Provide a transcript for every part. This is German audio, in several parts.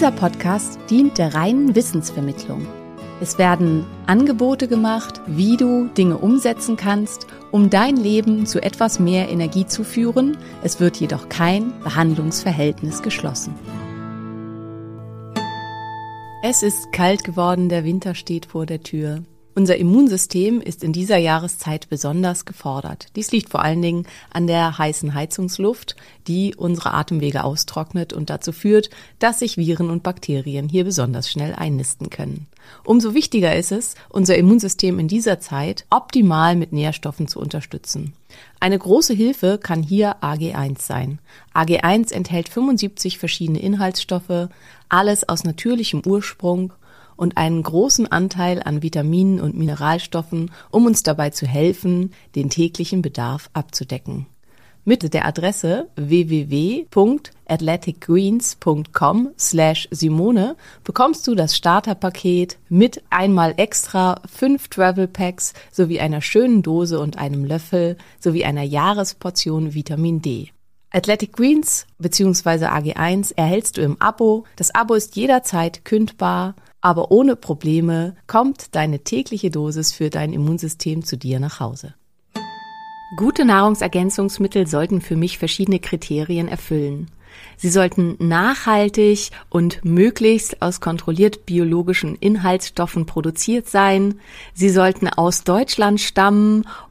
Dieser Podcast dient der reinen Wissensvermittlung. Es werden Angebote gemacht, wie du Dinge umsetzen kannst, um dein Leben zu etwas mehr Energie zu führen. Es wird jedoch kein Behandlungsverhältnis geschlossen. Es ist kalt geworden, der Winter steht vor der Tür. Unser Immunsystem ist in dieser Jahreszeit besonders gefordert. Dies liegt vor allen Dingen an der heißen Heizungsluft, die unsere Atemwege austrocknet und dazu führt, dass sich Viren und Bakterien hier besonders schnell einnisten können. Umso wichtiger ist es, unser Immunsystem in dieser Zeit optimal mit Nährstoffen zu unterstützen. Eine große Hilfe kann hier AG1 sein. AG1 enthält 75 verschiedene Inhaltsstoffe, alles aus natürlichem Ursprung und einen großen Anteil an Vitaminen und Mineralstoffen, um uns dabei zu helfen, den täglichen Bedarf abzudecken. Mit der Adresse www.athleticgreens.com slash Simone bekommst du das Starterpaket mit einmal extra fünf Travel Packs sowie einer schönen Dose und einem Löffel sowie einer Jahresportion Vitamin D. Athletic Greens bzw. AG1 erhältst du im Abo. Das Abo ist jederzeit kündbar, aber ohne Probleme kommt deine tägliche Dosis für dein Immunsystem zu dir nach Hause. Gute Nahrungsergänzungsmittel sollten für mich verschiedene Kriterien erfüllen. Sie sollten nachhaltig und möglichst aus kontrolliert biologischen Inhaltsstoffen produziert sein. Sie sollten aus Deutschland stammen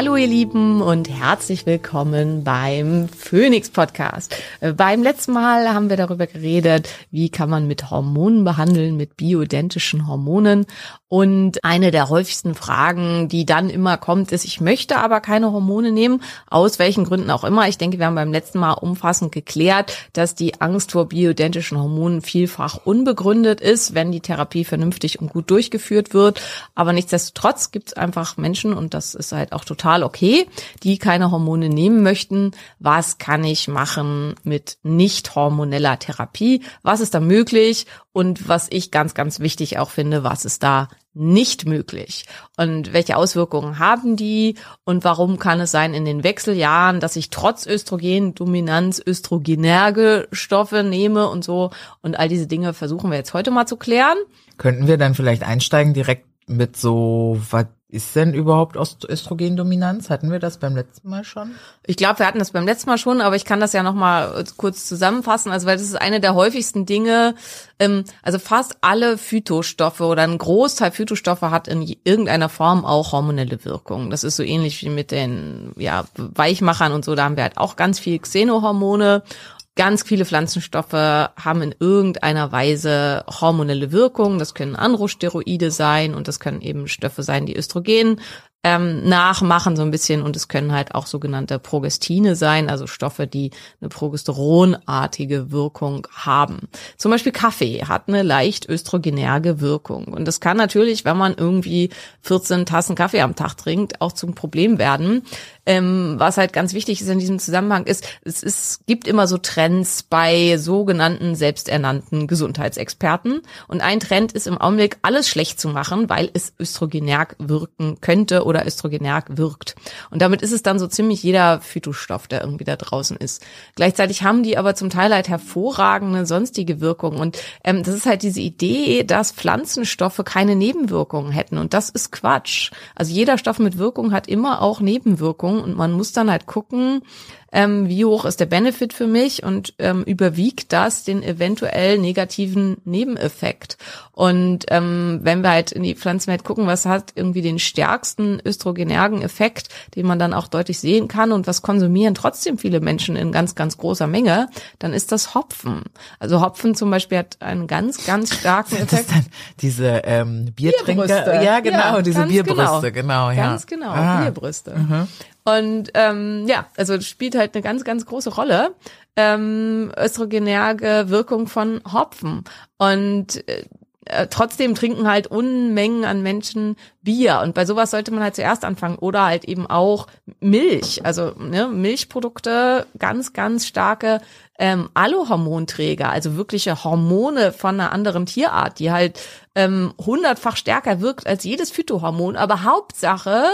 Hallo ihr Lieben und herzlich willkommen beim Phoenix Podcast. Äh, beim letzten Mal haben wir darüber geredet, wie kann man mit Hormonen behandeln, mit bioidentischen Hormonen. Und eine der häufigsten Fragen, die dann immer kommt, ist, ich möchte aber keine Hormone nehmen, aus welchen Gründen auch immer. Ich denke, wir haben beim letzten Mal umfassend geklärt, dass die Angst vor bioidentischen Hormonen vielfach unbegründet ist, wenn die Therapie vernünftig und gut durchgeführt wird. Aber nichtsdestotrotz gibt es einfach Menschen, und das ist halt auch total total okay, die keine Hormone nehmen möchten. Was kann ich machen mit nicht hormoneller Therapie? Was ist da möglich? Und was ich ganz, ganz wichtig auch finde, was ist da nicht möglich? Und welche Auswirkungen haben die? Und warum kann es sein in den Wechseljahren, dass ich trotz Östrogendominanz östrogenerge Stoffe nehme und so? Und all diese Dinge versuchen wir jetzt heute mal zu klären. Könnten wir dann vielleicht einsteigen direkt mit so, was ist denn überhaupt Östrogendominanz? Hatten wir das beim letzten Mal schon? Ich glaube, wir hatten das beim letzten Mal schon, aber ich kann das ja noch mal kurz zusammenfassen. Also weil das ist eine der häufigsten Dinge. Ähm, also fast alle Phytostoffe oder ein Großteil Phytostoffe hat in irgendeiner Form auch hormonelle Wirkung. Das ist so ähnlich wie mit den ja, Weichmachern und so. Da haben wir halt auch ganz viel Xenohormone Ganz viele Pflanzenstoffe haben in irgendeiner Weise hormonelle Wirkung. Das können Androsteroide sein und das können eben Stoffe sein, die Östrogen ähm, nachmachen so ein bisschen und es können halt auch sogenannte Progestine sein, also Stoffe, die eine progesteronartige Wirkung haben. Zum Beispiel Kaffee hat eine leicht östrogenerge Wirkung und das kann natürlich, wenn man irgendwie 14 Tassen Kaffee am Tag trinkt, auch zum Problem werden. Ähm, was halt ganz wichtig ist in diesem Zusammenhang ist, es ist, gibt immer so Trends bei sogenannten selbsternannten Gesundheitsexperten. Und ein Trend ist im Augenblick, alles schlecht zu machen, weil es östrogenerg wirken könnte oder östrogenerg wirkt. Und damit ist es dann so ziemlich jeder Phytostoff, der irgendwie da draußen ist. Gleichzeitig haben die aber zum Teil halt hervorragende sonstige Wirkungen. Und ähm, das ist halt diese Idee, dass Pflanzenstoffe keine Nebenwirkungen hätten. Und das ist Quatsch. Also jeder Stoff mit Wirkung hat immer auch Nebenwirkungen und man muss dann halt gucken, ähm, wie hoch ist der Benefit für mich und ähm, überwiegt das den eventuell negativen Nebeneffekt. Und ähm, wenn wir halt in die Pflanzenwelt gucken, was hat irgendwie den stärksten östrogenergen Effekt, den man dann auch deutlich sehen kann und was konsumieren trotzdem viele Menschen in ganz, ganz großer Menge, dann ist das Hopfen. Also Hopfen zum Beispiel hat einen ganz, ganz starken Effekt. diese ähm, Biertrinker. Bierbrüste. Ja, genau, Ja, diese ganz Bierbrüste, genau, ja. Ganz genau, Ah. Bierbrüste. Und ähm, ja, also spielt halt eine ganz, ganz große Rolle. Ähm, östrogenerge Wirkung von Hopfen. Und äh, äh, trotzdem trinken halt Unmengen an Menschen Bier. Und bei sowas sollte man halt zuerst anfangen. Oder halt eben auch Milch. Also ne, Milchprodukte, ganz, ganz starke ähm, Alohormonträger, also wirkliche Hormone von einer anderen Tierart, die halt ähm, hundertfach stärker wirkt als jedes Phytohormon. Aber Hauptsache,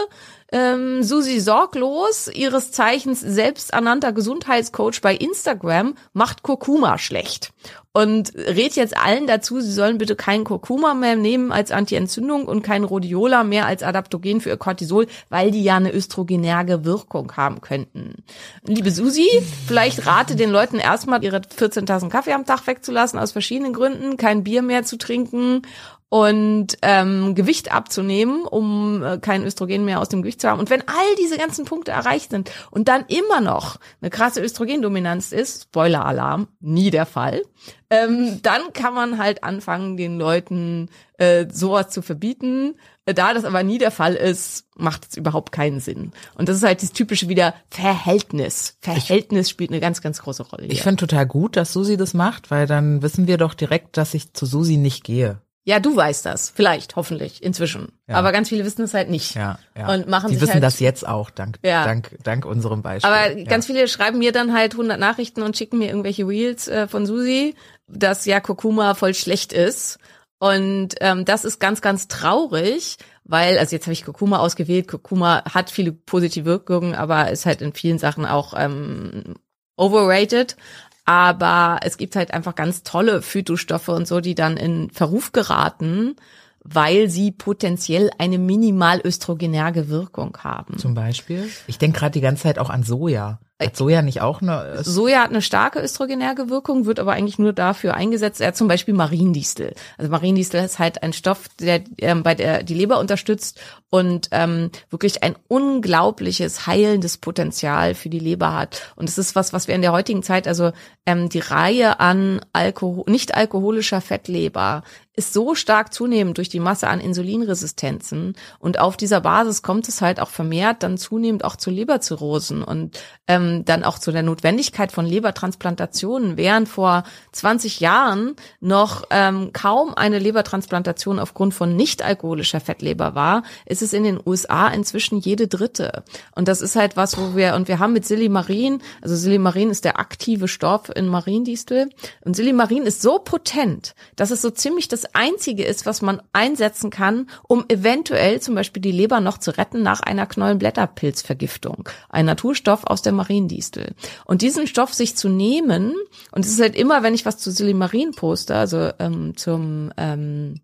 ähm, Susi Sorglos, ihres Zeichens selbsternannter Gesundheitscoach bei Instagram, macht Kurkuma schlecht. Und rät jetzt allen dazu, sie sollen bitte keinen Kurkuma mehr nehmen als Antientzündung und kein Rhodiola mehr als Adaptogen für ihr Cortisol, weil die ja eine östrogenerge Wirkung haben könnten. Liebe Susi, vielleicht rate den Leuten erstmal ihre 14 Tassen Kaffee am Tag wegzulassen aus verschiedenen Gründen, kein Bier mehr zu trinken und ähm, Gewicht abzunehmen, um äh, kein Östrogen mehr aus dem Gewicht zu haben. Und wenn all diese ganzen Punkte erreicht sind und dann immer noch eine krasse Östrogendominanz ist, Spoiler-Alarm, nie der Fall, ähm, dann kann man halt anfangen, den Leuten äh, sowas zu verbieten. Da das aber nie der Fall ist, macht es überhaupt keinen Sinn. Und das ist halt das typische wieder Verhältnis. Verhältnis spielt eine ganz, ganz große Rolle. Ich Hier. finde total gut, dass Susi das macht, weil dann wissen wir doch direkt, dass ich zu Susi nicht gehe. Ja, du weißt das. Vielleicht, hoffentlich, inzwischen. Ja. Aber ganz viele wissen es halt nicht. Ja, ja. Und machen Die wissen halt, das jetzt auch, dank, Ja. dank, dank unserem Beispiel. Aber ja. ganz viele schreiben mir dann halt 100 Nachrichten und schicken mir irgendwelche Reels äh, von Susi, dass ja Kurkuma voll schlecht ist. Und ähm, das ist ganz, ganz traurig, weil, also jetzt habe ich Kurkuma ausgewählt. Kurkuma hat viele positive Wirkungen, aber ist halt in vielen Sachen auch ähm, overrated. Aber es gibt halt einfach ganz tolle Phytostoffe und so, die dann in Verruf geraten, weil sie potenziell eine minimal östrogenerge Wirkung haben. Zum Beispiel? Ich denke gerade die ganze Zeit auch an Soja. Hat Soja nicht auch eine... Soja hat eine starke östrogenerge Wirkung, wird aber eigentlich nur dafür eingesetzt, ja, zum Beispiel Mariendistel. Also Mariendistel ist halt ein Stoff, der ähm, bei der die Leber unterstützt und ähm, wirklich ein unglaubliches heilendes Potenzial für die Leber hat. Und es ist was, was wir in der heutigen Zeit, also ähm, die Reihe an Alkohol, nicht alkoholischer Fettleber ist so stark zunehmend durch die Masse an Insulinresistenzen und auf dieser Basis kommt es halt auch vermehrt dann zunehmend auch zu Leberzirrhosen und ähm, dann auch zu der Notwendigkeit von Lebertransplantationen. Während vor 20 Jahren noch ähm, kaum eine Lebertransplantation aufgrund von nicht alkoholischer Fettleber war, ist es in den USA inzwischen jede dritte. Und das ist halt was, wo wir, und wir haben mit Silimarin, also Silimarin ist der aktive Stoff in Mariendistel und Silimarin ist so potent, dass es so ziemlich das einzige ist, was man einsetzen kann, um eventuell zum Beispiel die Leber noch zu retten nach einer Knollenblätterpilzvergiftung. Ein Naturstoff aus der Mariendistel. Und diesen Stoff sich zu nehmen, und es ist halt immer, wenn ich was zu Silimarin poste, also ähm, zum ähm,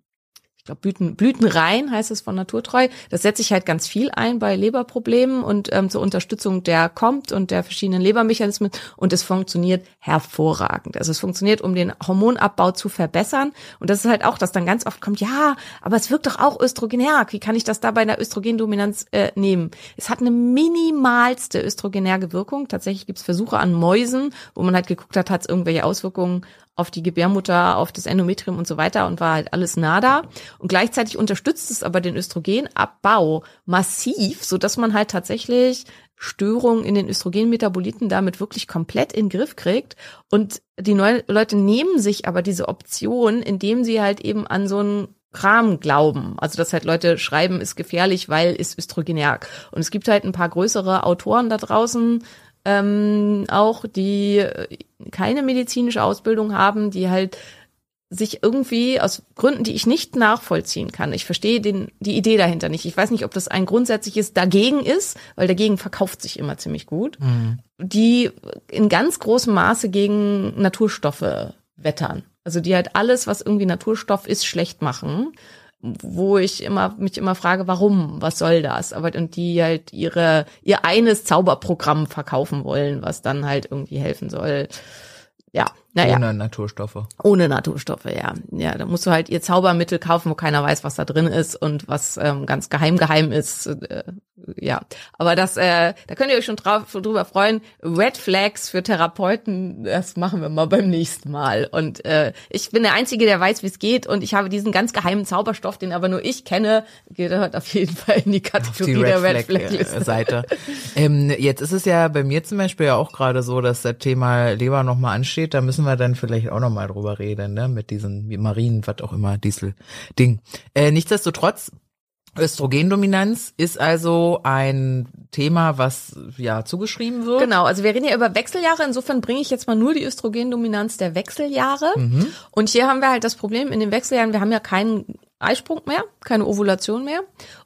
ich glaube, Blüten, Blütenrein heißt es von Naturtreu. Das setze ich halt ganz viel ein bei Leberproblemen und ähm, zur Unterstützung der kommt und der verschiedenen Lebermechanismen und es funktioniert hervorragend. Also es funktioniert, um den Hormonabbau zu verbessern und das ist halt auch, dass dann ganz oft kommt, ja, aber es wirkt doch auch östrogenerg. Wie kann ich das da bei einer Östrogendominanz äh, nehmen? Es hat eine minimalste östrogenerge Wirkung. Tatsächlich gibt es Versuche an Mäusen, wo man halt geguckt hat, hat es irgendwelche Auswirkungen auf die Gebärmutter, auf das Endometrium und so weiter und war halt alles nah da. Und gleichzeitig unterstützt es aber den Östrogenabbau massiv, so dass man halt tatsächlich Störungen in den Östrogenmetaboliten damit wirklich komplett in den Griff kriegt. Und die neuen Leute nehmen sich aber diese Option, indem sie halt eben an so einen Kram glauben. Also dass halt Leute schreiben, ist gefährlich, weil ist östrogenär. Und es gibt halt ein paar größere Autoren da draußen, ähm, auch die keine medizinische Ausbildung haben, die halt sich irgendwie aus Gründen, die ich nicht nachvollziehen kann. Ich verstehe den, die Idee dahinter nicht. Ich weiß nicht, ob das ein grundsätzliches Dagegen ist, weil dagegen verkauft sich immer ziemlich gut, mhm. die in ganz großem Maße gegen Naturstoffe wettern. Also die halt alles, was irgendwie Naturstoff ist, schlecht machen wo ich immer mich immer frage, warum, was soll das? Aber und die halt ihre ihr eines Zauberprogramm verkaufen wollen, was dann halt irgendwie helfen soll. Ja, naja. Ohne Naturstoffe. Ohne Naturstoffe, ja. Ja, da musst du halt ihr Zaubermittel kaufen, wo keiner weiß, was da drin ist und was ähm, ganz geheim geheim ist. Äh, ja, aber das, äh, da könnt ihr euch schon drauf, drüber freuen. Red Flags für Therapeuten, das machen wir mal beim nächsten Mal. Und äh, ich bin der Einzige, der weiß, wie es geht und ich habe diesen ganz geheimen Zauberstoff, den aber nur ich kenne, gehört auf jeden Fall in die Kategorie die Red der Red Flag, Flag äh, Seite. ähm, jetzt ist es ja bei mir zum Beispiel ja auch gerade so, dass das Thema Leber nochmal ansteht. Da müssen wir dann vielleicht auch nochmal drüber reden, ne? Mit diesen Marien, was auch immer, Diesel-Ding. Äh, nichtsdestotrotz Östrogendominanz ist also ein Thema, was ja zugeschrieben wird. Genau, also wir reden ja über Wechseljahre. Insofern bringe ich jetzt mal nur die Östrogendominanz der Wechseljahre. Mhm. Und hier haben wir halt das Problem in den Wechseljahren, wir haben ja keinen Eisprung mehr, keine Ovulation mehr.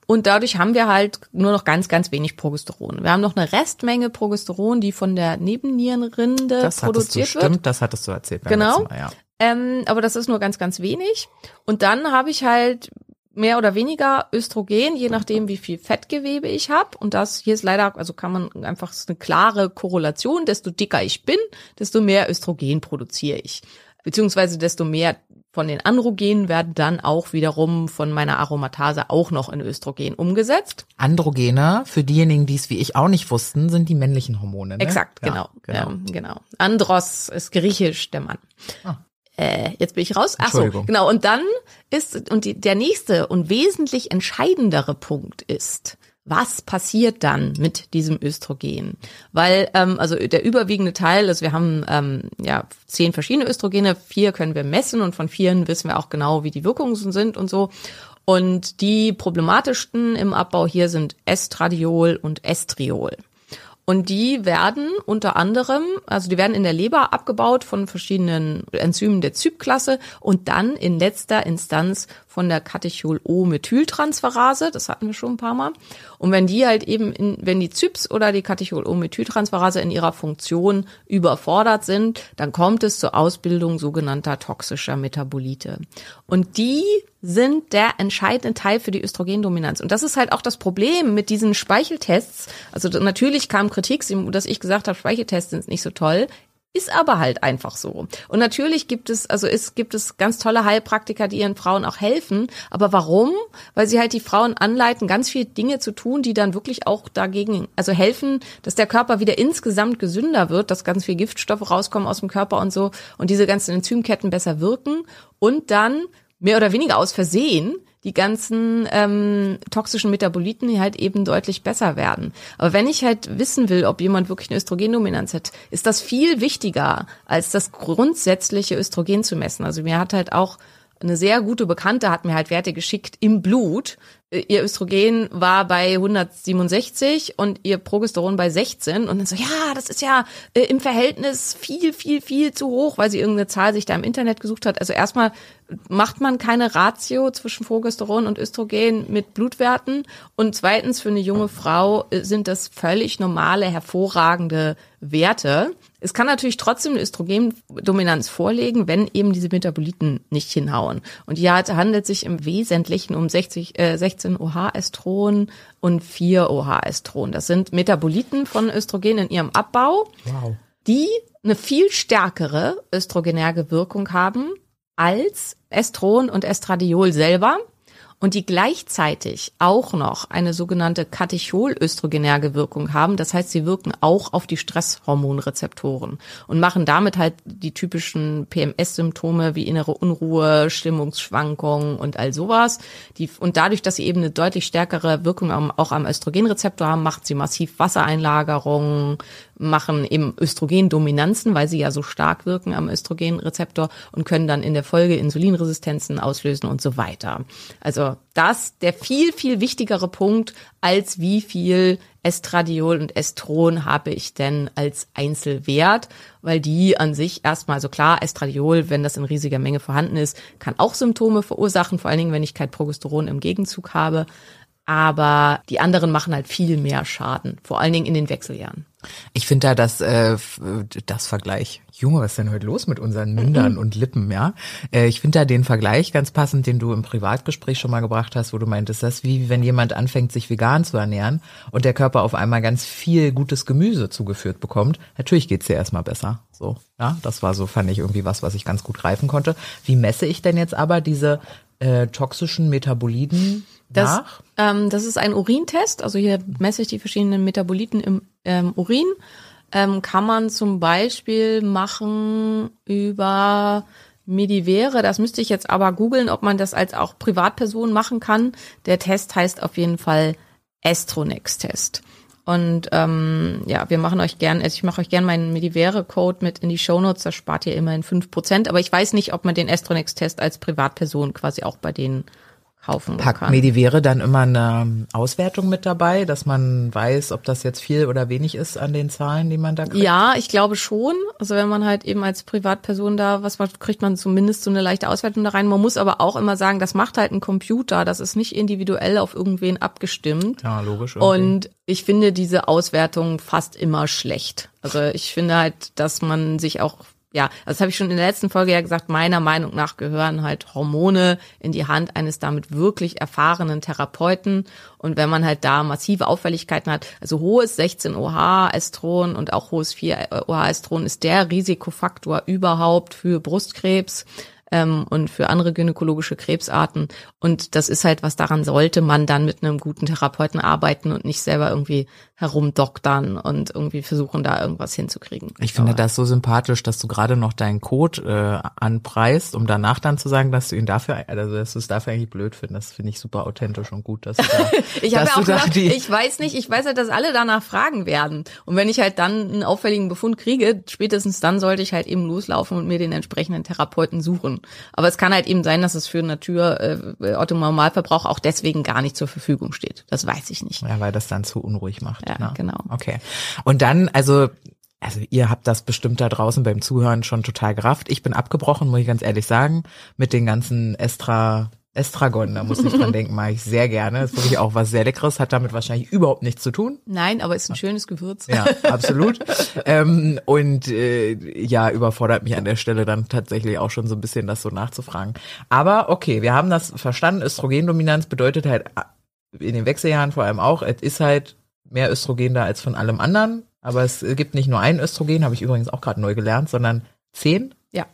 Und dadurch haben wir halt nur noch ganz, ganz wenig Progesteron. Wir haben noch eine Restmenge Progesteron, die von der Nebennierenrinde das produziert du, wird. Stimmt, das hattest du erzählt. genau. Mal, ja. Ähm, aber das ist nur ganz, ganz wenig. Und dann habe ich halt mehr oder weniger Östrogen, je nachdem, wie viel Fettgewebe ich habe. Und das hier ist leider, also kann man einfach ist eine klare Korrelation. Desto dicker ich bin, desto mehr Östrogen produziere ich. Beziehungsweise desto mehr von den Androgenen werden dann auch wiederum von meiner Aromatase auch noch in Östrogen umgesetzt. Androgene, für diejenigen, die es wie ich auch nicht wussten, sind die männlichen Hormone. Ne? Exakt, genau. Ja, genau. Ähm, genau. Andros ist griechisch der Mann. Ah. Äh, jetzt bin ich raus. Ach so, genau. Und dann ist, und die, der nächste und wesentlich entscheidendere Punkt ist, was passiert dann mit diesem Östrogen? Weil, ähm, also der überwiegende Teil ist, wir haben ähm, ja zehn verschiedene Östrogene, vier können wir messen und von vieren wissen wir auch genau, wie die Wirkungen sind und so. Und die problematischsten im Abbau hier sind Estradiol und Estriol. Und die werden unter anderem, also die werden in der Leber abgebaut von verschiedenen Enzymen der Zypklasse und dann in letzter Instanz von der Katechol-O-Methyltransferase, das hatten wir schon ein paar Mal. Und wenn die halt eben, in, wenn die Zyps oder die Katechol-O-Methyltransferase in ihrer Funktion überfordert sind, dann kommt es zur Ausbildung sogenannter toxischer Metabolite. Und die sind der entscheidende Teil für die Östrogendominanz. Und das ist halt auch das Problem mit diesen Speicheltests. Also natürlich kam Kritik, dass ich gesagt habe, Speicheltests sind nicht so toll. Ist aber halt einfach so. Und natürlich gibt es, also es gibt es ganz tolle Heilpraktiker, die ihren Frauen auch helfen. Aber warum? Weil sie halt die Frauen anleiten, ganz viele Dinge zu tun, die dann wirklich auch dagegen, also helfen, dass der Körper wieder insgesamt gesünder wird, dass ganz viel Giftstoffe rauskommen aus dem Körper und so und diese ganzen Enzymketten besser wirken und dann mehr oder weniger aus Versehen die ganzen ähm, toxischen Metaboliten halt eben deutlich besser werden. Aber wenn ich halt wissen will, ob jemand wirklich eine Östrogendominanz hat, ist das viel wichtiger, als das grundsätzliche Östrogen zu messen. Also mir hat halt auch eine sehr gute Bekannte hat mir halt Werte geschickt im Blut, ihr Östrogen war bei 167 und ihr Progesteron bei 16 und dann so, ja, das ist ja äh, im Verhältnis viel, viel, viel zu hoch, weil sie irgendeine Zahl sich da im Internet gesucht hat. Also erstmal macht man keine Ratio zwischen Progesteron und Östrogen mit Blutwerten und zweitens für eine junge Frau äh, sind das völlig normale, hervorragende Werte. Es kann natürlich trotzdem eine Östrogendominanz vorlegen, wenn eben diese Metaboliten nicht hinhauen. Und hier handelt sich im Wesentlichen um 60, äh, 16 OH-Estron und 4 OH-Estron. Das sind Metaboliten von Östrogen in ihrem Abbau, wow. die eine viel stärkere östrogenärge Wirkung haben als Estron und Estradiol selber. Und die gleichzeitig auch noch eine sogenannte katecholöstrogenerge Wirkung haben. Das heißt, sie wirken auch auf die Stresshormonrezeptoren und machen damit halt die typischen PMS-Symptome wie innere Unruhe, Stimmungsschwankungen und all sowas. Die, und dadurch, dass sie eben eine deutlich stärkere Wirkung auch am Östrogenrezeptor haben, macht sie massiv Wassereinlagerungen, machen eben Östrogendominanzen, weil sie ja so stark wirken am Östrogenrezeptor und können dann in der Folge Insulinresistenzen auslösen und so weiter. Also das der viel, viel wichtigere Punkt, als wie viel Estradiol und Estron habe ich denn als Einzelwert, weil die an sich erstmal, so klar, Estradiol, wenn das in riesiger Menge vorhanden ist, kann auch Symptome verursachen, vor allen Dingen, wenn ich kein Progesteron im Gegenzug habe. Aber die anderen machen halt viel mehr Schaden, vor allen Dingen in den Wechseljahren. Ich finde da das, äh, das Vergleich. Junge, was ist denn heute los mit unseren Mündern Mhm. und Lippen, ja? Äh, ich finde da den Vergleich ganz passend, den du im Privatgespräch schon mal gebracht hast, wo du meintest, das ist wie wenn jemand anfängt, sich vegan zu ernähren und der Körper auf einmal ganz viel gutes Gemüse zugeführt bekommt. Natürlich geht's dir erstmal besser. So, ja, das war so, fand ich irgendwie was, was ich ganz gut greifen konnte. Wie messe ich denn jetzt aber diese äh, toxischen Metaboliten Das, ähm, das ist ein Urintest. Also hier messe ich die verschiedenen Metaboliten im ähm, Urin. Ähm, kann man zum Beispiel machen über Medivere. Das müsste ich jetzt aber googeln, ob man das als auch Privatperson machen kann. Der Test heißt auf jeden Fall Astronex-Test. Und ähm, ja, wir machen euch gern, also ich mache euch gern meinen Medivere-Code mit in die Shownotes, da spart ihr immerhin fünf Prozent. Aber ich weiß nicht, ob man den Astronex-Test als Privatperson quasi auch bei denen kaufen Packt. Medivere dann immer eine Auswertung mit dabei, dass man weiß, ob das jetzt viel oder wenig ist an den Zahlen, die man da kriegt? Ja, ich glaube schon. Also wenn man halt eben als Privatperson da was macht, kriegt man zumindest so eine leichte Auswertung da rein. Man muss aber auch immer sagen, das macht halt ein Computer. Das ist nicht individuell auf irgendwen abgestimmt. Ja, logisch. irgendwie. Und ich finde diese Auswertung fast immer schlecht. Also ich finde halt, dass man sich auch ja, das habe ich schon in der letzten Folge ja gesagt, meiner Meinung nach gehören halt Hormone in die Hand eines damit wirklich erfahrenen Therapeuten. Und wenn man halt da massive Auffälligkeiten hat, also hohes 16-OH-Estron und auch hohes 4-OH-Estron ist der Risikofaktor überhaupt für Brustkrebs ähm, und für andere gynäkologische Krebsarten. Und das ist halt, was daran sollte man dann mit einem guten Therapeuten arbeiten und nicht selber irgendwie herumdoktern und irgendwie versuchen, da irgendwas hinzukriegen. Ich finde Aber- das so sympathisch, dass du gerade noch deinen Code äh, anpreist, um danach dann zu sagen, dass du ihn dafür, also dass du es dafür eigentlich blöd findest. Das finde ich super authentisch und gut, dass du da, Ich habe ja auch gesagt, ich weiß nicht, ich weiß halt, dass alle danach fragen werden. Und wenn ich halt dann einen auffälligen Befund kriege, spätestens dann sollte ich halt eben loslaufen und mir den entsprechenden Therapeuten suchen. Aber es kann halt eben sein, dass es für Natur, äh, Autonormalverbrauch auch deswegen gar nicht zur Verfügung steht. Das weiß ich nicht. ja, weil das dann zu unruhig macht. Ja, ne? genau. Okay. Und dann, also also ihr habt das bestimmt da draußen beim Zuhören schon total gerafft. Ich bin abgebrochen, muss ich ganz ehrlich sagen, mit den ganzen Estra Estragon, da muss ich dran denken, mache ich sehr gerne. Das ist wirklich auch was sehr Leckeres, hat damit wahrscheinlich überhaupt nichts zu tun. Nein, aber ist ein schönes Gewürz. Ja, absolut. ähm, und äh, ja, überfordert mich an der Stelle dann tatsächlich auch schon so ein bisschen, das so nachzufragen. Aber okay, wir haben das verstanden. Östrogendominanz bedeutet halt in den Wechseljahren vor allem auch, es ist halt mehr Östrogen da als von allem anderen. Aber es gibt nicht nur ein Östrogen, habe ich übrigens auch gerade neu gelernt, sondern zehn. Ja.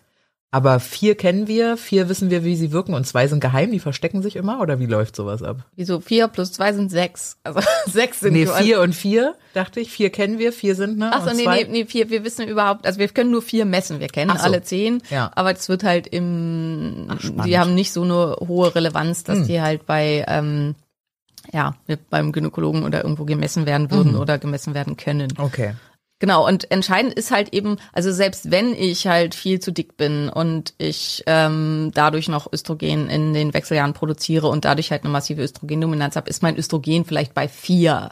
Aber vier kennen wir, vier wissen wir, wie sie wirken und zwei sind geheim, die verstecken sich immer oder wie läuft sowas ab? Wieso vier plus zwei sind sechs? Also sechs sind Nee, vier und vier, dachte ich. Vier kennen wir, vier sind, ne? Ach so, und nee, nee, nee, vier, wir wissen überhaupt, also wir können nur vier messen, wir kennen so. alle zehn, Ja. aber es wird halt im, Ach, die haben nicht so eine hohe Relevanz, dass Hm. die halt bei, ähm, ja, beim Gynäkologen oder irgendwo gemessen werden würden Mhm. oder gemessen werden können. Okay. Genau, und entscheidend ist halt eben, also selbst wenn ich halt viel zu dick bin und ich ähm, dadurch noch Östrogen in den Wechseljahren produziere und dadurch halt eine massive Östrogendominanz habe, ist mein Östrogen vielleicht bei vier.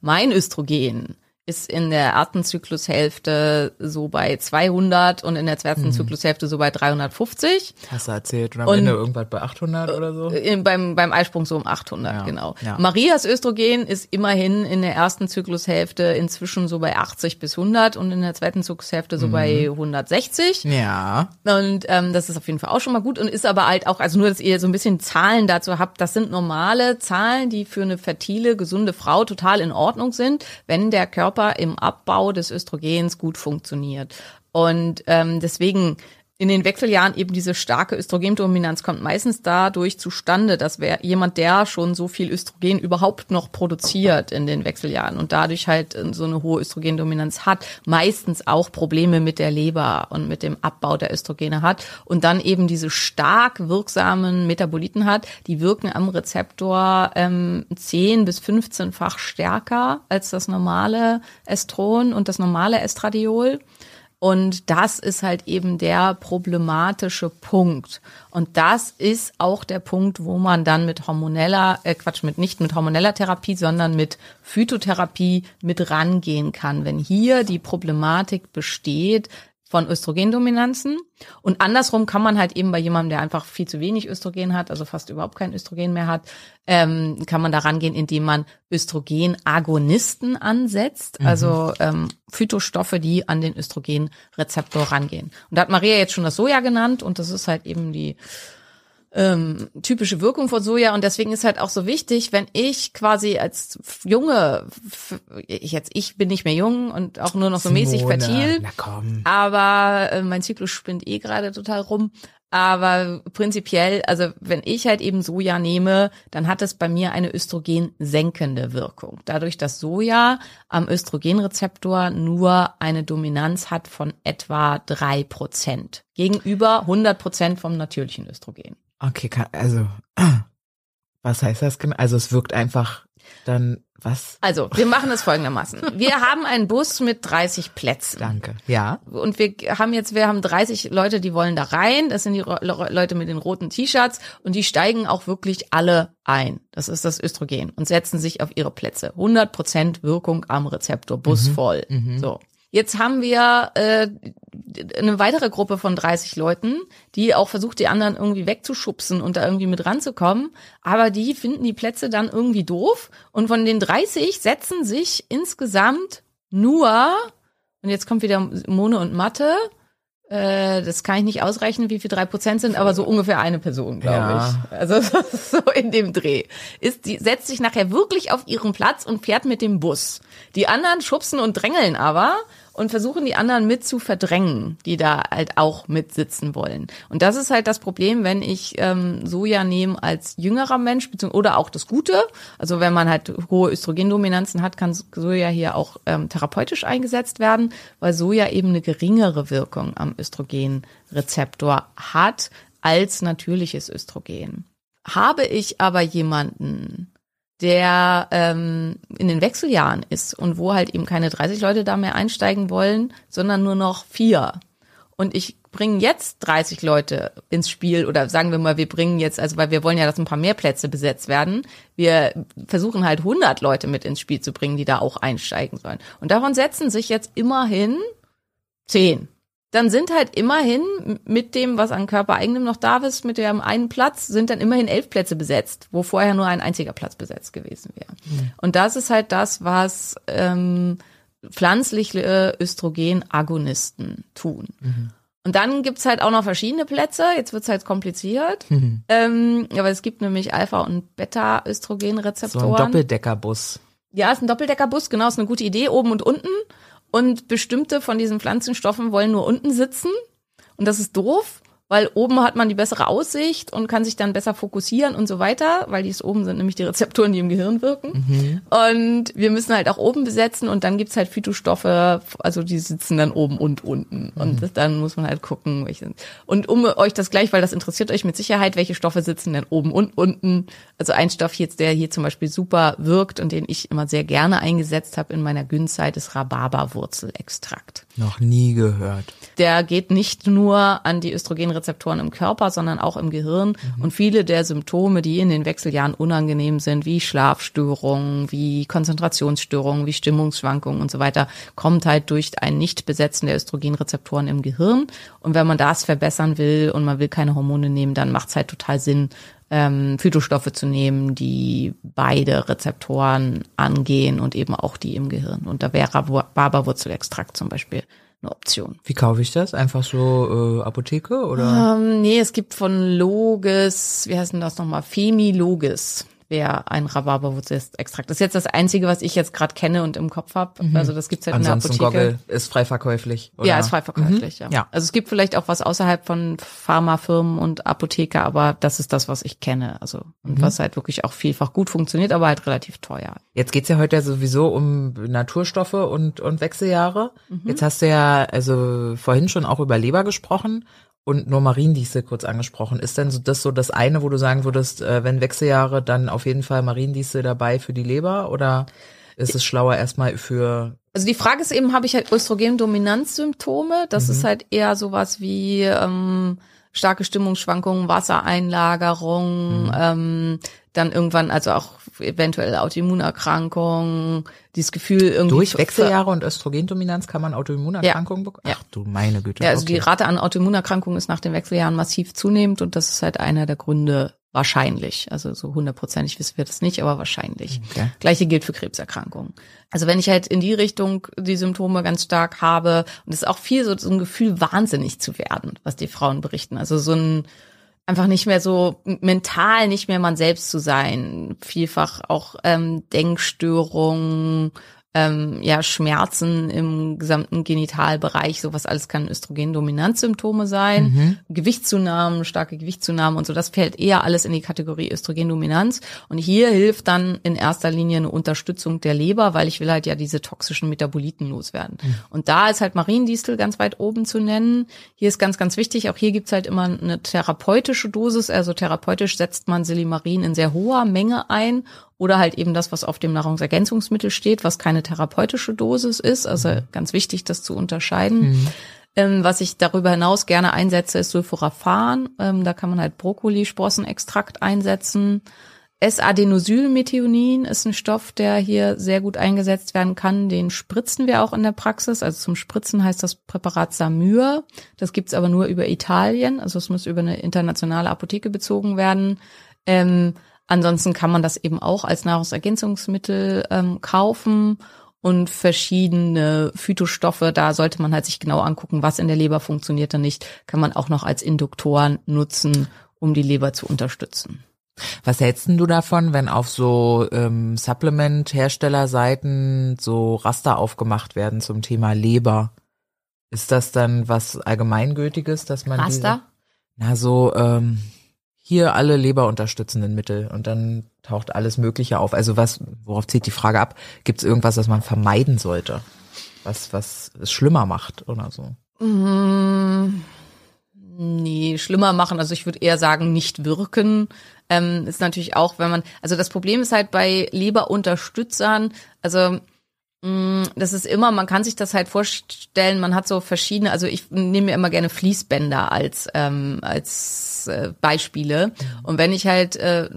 Mein Östrogen ist in der ersten Zyklushälfte so bei 200 und in der zweiten Mhm. Zyklushälfte so bei 350. Hast du erzählt. Und am Und- Ende irgendwas bei 800 oder so? In, beim, beim Eisprung so um 800, Ja, genau. ja. Marias Östrogen ist immerhin in der ersten Zyklushälfte inzwischen so bei 80 bis 100 und in der zweiten Zyklushälfte so bei Mhm. 160. Ja. Und ähm, das ist auf jeden Fall auch schon mal gut und ist aber halt auch, also nur, dass ihr so ein bisschen Zahlen dazu habt, das sind normale Zahlen, die für eine fertile, gesunde Frau total in Ordnung sind, wenn der Körper im Abbau des Östrogens gut funktioniert. Und ähm, deswegen in den Wechseljahren eben diese starke Östrogendominanz kommt meistens dadurch zustande, dass wer jemand, der schon so viel Östrogen überhaupt noch produziert in den Wechseljahren und dadurch halt so eine hohe Östrogendominanz hat, meistens auch Probleme mit der Leber und mit dem Abbau der Östrogene hat und dann eben diese stark wirksamen Metaboliten hat, die wirken am Rezeptor ähm, 10 bis 15-fach stärker als das normale Estron und das normale Estradiol. Und das ist halt eben der problematische Punkt. Und das ist auch der Punkt, wo man dann mit hormoneller, äh Quatsch, mit nicht mit hormoneller Therapie, sondern mit Phytotherapie mit rangehen kann. Wenn hier die Problematik besteht, von Östrogendominanzen. Und andersrum kann man halt eben bei jemandem, der einfach viel zu wenig Östrogen hat, also fast überhaupt kein Östrogen mehr hat, ähm, kann man da rangehen, indem man Östrogenagonisten ansetzt, Mhm. also ähm, Phytostoffe, die an den Östrogenrezeptor rangehen. Und da hat Maria jetzt schon das Soja genannt und das ist halt eben die ähm, typische Wirkung von Soja und deswegen ist halt auch so wichtig, wenn ich quasi als junge, ich jetzt ich bin nicht mehr jung und auch nur noch so mäßig Simone, fertil, Na komm. aber äh, mein Zyklus spinnt eh gerade total rum. Aber prinzipiell, also wenn ich halt eben Soja nehme, dann hat es bei mir eine östrogensenkende Wirkung. Dadurch, dass Soja am Östrogenrezeptor nur eine Dominanz hat von etwa drei Prozent gegenüber 100 Prozent vom natürlichen Östrogen. Okay, kann, also, was heißt das genau? Also es wirkt einfach dann, was? Also, wir machen es folgendermaßen. Wir haben einen Bus mit 30 Plätzen. Danke. Ja. und wir haben jetzt, wir haben 30 Leute, die wollen da rein. Das sind die Leute mit den roten T-Shirts und die steigen auch wirklich alle ein. Das ist das Östrogen und setzen sich auf ihre Plätze. 100% Wirkung am Rezeptor, Bus voll. So. Jetzt haben wir äh, eine weitere Gruppe von 30 Leuten, die auch versucht, die anderen irgendwie wegzuschubsen und da irgendwie mit ranzukommen. Aber die finden die Plätze dann irgendwie doof. Und von den 30 setzen sich insgesamt nur und jetzt kommt wieder Mone und Mathe. Äh, das kann ich nicht ausrechnen, wie viel drei Prozent sind, aber so ungefähr eine Person, glaube Ja. ich. Also so in dem Dreh. Ist die setzt sich nachher wirklich auf ihren Platz und fährt mit dem Bus. Die anderen schubsen und drängeln aber und versuchen die anderen mit zu verdrängen, die da halt auch mitsitzen wollen. Und das ist halt das Problem, wenn ich ähm, Soja nehme als jüngerer Mensch, oder auch das Gute. Also wenn man halt hohe Östrogendominanzen hat, kann Soja hier auch ähm, therapeutisch eingesetzt werden, weil Soja eben eine geringere Wirkung am Östrogenrezeptor hat als natürliches Östrogen. Habe ich aber jemanden, der ähm, in den Wechseljahren ist und wo halt eben keine 30 Leute da mehr einsteigen wollen, sondern nur noch vier. Und ich bringe jetzt 30 Leute ins Spiel oder sagen wir mal, wir bringen jetzt, also weil wir wollen ja, dass ein paar mehr Plätze besetzt werden. Wir versuchen halt 100 Leute mit ins Spiel zu bringen, die da auch einsteigen sollen. Und davon setzen sich jetzt immerhin 10 dann sind halt immerhin mit dem, was an körpereigenem noch da ist, mit dem einen Platz, sind dann immerhin elf Plätze besetzt, wo vorher nur ein einziger Platz besetzt gewesen wäre. Und das ist halt das, was ähm, pflanzliche Östrogenagonisten tun. Und dann gibt's halt auch noch verschiedene Plätze. Jetzt wird's halt kompliziert. Ähm, aber es gibt nämlich Alpha- und So ein Beta-Östrogenrezeptoren. Doppeldeckerbus. Ja, ist ein Doppeldeckerbus, genau, ist eine gute Idee, oben und unten. Und bestimmte von diesen Pflanzenstoffen wollen nur unten sitzen. Und das ist doof, weil oben hat man die bessere Aussicht und kann sich dann besser fokussieren und so weiter, weil dies oben sind nämlich die Rezeptoren, die im Gehirn wirken. Und wir müssen halt auch oben besetzen und dann gibt's halt Phytostoffe, also die sitzen dann oben und unten. Und das, dann muss man halt gucken, welche. Und um euch das gleich, weil das interessiert euch mit Sicherheit, welche Stoffe sitzen denn oben und unten. Also ein Stoff jetzt, der hier zum Beispiel super wirkt und den ich immer sehr gerne eingesetzt habe in meiner Günzeit, ist Rhabarberwurzelextrakt. Noch nie gehört. Der geht nicht nur an die Östrogenrezeptoren im Körper, sondern auch im Gehirn. Und viele der Symptome, die in den Wechseljahren unangenehm sind, wie Schlafstörungen, wie Konzentrationsstörungen, wie Stimmungsschwankungen und so weiter, kommt halt durch ein Nichtbesetzen der Östrogenrezeptoren im Gehirn. Und wenn man das verbessern will und man will keine Hormone nehmen, dann macht es halt total Sinn, ähm, Phytostoffe zu nehmen, die beide Rezeptoren angehen und eben auch die im Gehirn. Und da wäre Barberwurzelextrakt zum Beispiel eine Option. Wie kaufe ich das? Einfach so äh, Apotheke oder? Ähm, nee, es gibt von Logis, wie heißt denn das nochmal? Femilogis. Wäre ein Rhabarberwurzelextrakt. Das ist jetzt das Einzige, was ich jetzt gerade kenne und im Kopf habe. Also das gibt's halt Ansonsten in der Apotheke. Goggle ist frei verkäuflich. Oder? Ja, ist frei verkäuflich, ja. Ja. Also es gibt vielleicht auch was außerhalb von Pharmafirmen und Apotheke, aber das ist das, was ich kenne. Also und was halt wirklich auch vielfach gut funktioniert, aber halt relativ teuer. Jetzt geht's ja heute ja sowieso um Naturstoffe und, und Wechseljahre. Jetzt hast du ja also vorhin schon auch über Leber gesprochen und nur Mariendiesel kurz angesprochen. Ist denn so das so das eine, wo du sagen würdest, äh, wenn Wechseljahre, dann auf jeden Fall Mariendiesel dabei für die Leber oder ist es schlauer erstmal für Also die Frage ist eben, habe ich halt Östrogendominanzsymptome? Das ist halt eher sowas wie ähm, starke Stimmungsschwankungen, Wassereinlagerung, ähm, dann irgendwann also auch eventuell Autoimmunerkrankungen, dieses Gefühl irgendwie durch Wechseljahre und Östrogendominanz kann man Autoimmunerkrankungen bekommen? Ja. Ach du meine Güte. Ja, also okay. die Rate an Autoimmunerkrankungen ist nach den Wechseljahren massiv zunehmend und das ist halt einer der Gründe wahrscheinlich. Also so hundertprozentig wissen wir das nicht, aber wahrscheinlich. Okay. Gleiche gilt für Krebserkrankungen. Also wenn ich halt in die Richtung die Symptome ganz stark habe und es ist auch viel so, so ein Gefühl, wahnsinnig zu werden, was die Frauen berichten. Also so ein einfach nicht mehr so mental nicht mehr man selbst zu sein. Vielfach auch ähm, Denkstörungen, ähm, ja, Schmerzen im gesamten Genitalbereich, sowas alles kann Östrogendominanzsymptome sein. Gewichtszunahmen, starke Gewichtszunahmen und so, das fällt eher alles in die Kategorie Östrogendominanz. Und hier hilft dann in erster Linie eine Unterstützung der Leber, weil ich will halt ja diese toxischen Metaboliten loswerden. Und da ist halt Mariendistel ganz weit oben zu nennen. Hier ist ganz, ganz wichtig, auch hier gibt's halt immer eine therapeutische Dosis, also therapeutisch setzt man Silimarin in sehr hoher Menge ein oder halt eben das, was auf dem Nahrungsergänzungsmittel steht, was keine therapeutische Dosis ist. Also ganz wichtig, das zu unterscheiden. Ähm, was ich darüber hinaus gerne einsetze, ist Sulforaphan. Ähm, da kann man halt Brokkolisprossenextrakt einsetzen. S-Adenosylmethionin ist ein Stoff, der hier sehr gut eingesetzt werden kann. Den spritzen wir auch in der Praxis. Also zum Spritzen heißt das Präparat Samyr. Das gibt's aber nur über Italien. Also es muss über eine internationale Apotheke bezogen werden. Ähm, ansonsten kann man das eben auch als Nahrungsergänzungsmittel ähm, kaufen und verschiedene Phytostoffe, da sollte man halt sich genau angucken, was in der Leber funktioniert und nicht, kann man auch noch als Induktoren nutzen, um die Leber zu unterstützen. Was hältst denn du davon, wenn auf so ähm, Supplement-Herstellerseiten so Raster aufgemacht werden zum Thema Leber? Ist das dann was Allgemeingültiges, dass man Raster? Diese, na so ähm, hier alle leberunterstützenden Mittel und dann taucht alles Mögliche auf. Also was, worauf zieht die Frage ab? Gibt es irgendwas, was man vermeiden sollte? Was, was es schlimmer macht oder so? Mm, Nee, schlimmer machen. Also ich würde eher sagen, nicht wirken. Ähm, ist natürlich auch, wenn man, also das Problem ist halt bei Leberunterstützern, also das ist immer, man kann sich das halt vorstellen, man hat so verschiedene, also ich nehme mir immer gerne Fließbänder als, ähm, als äh, Beispiele. Und wenn ich halt äh,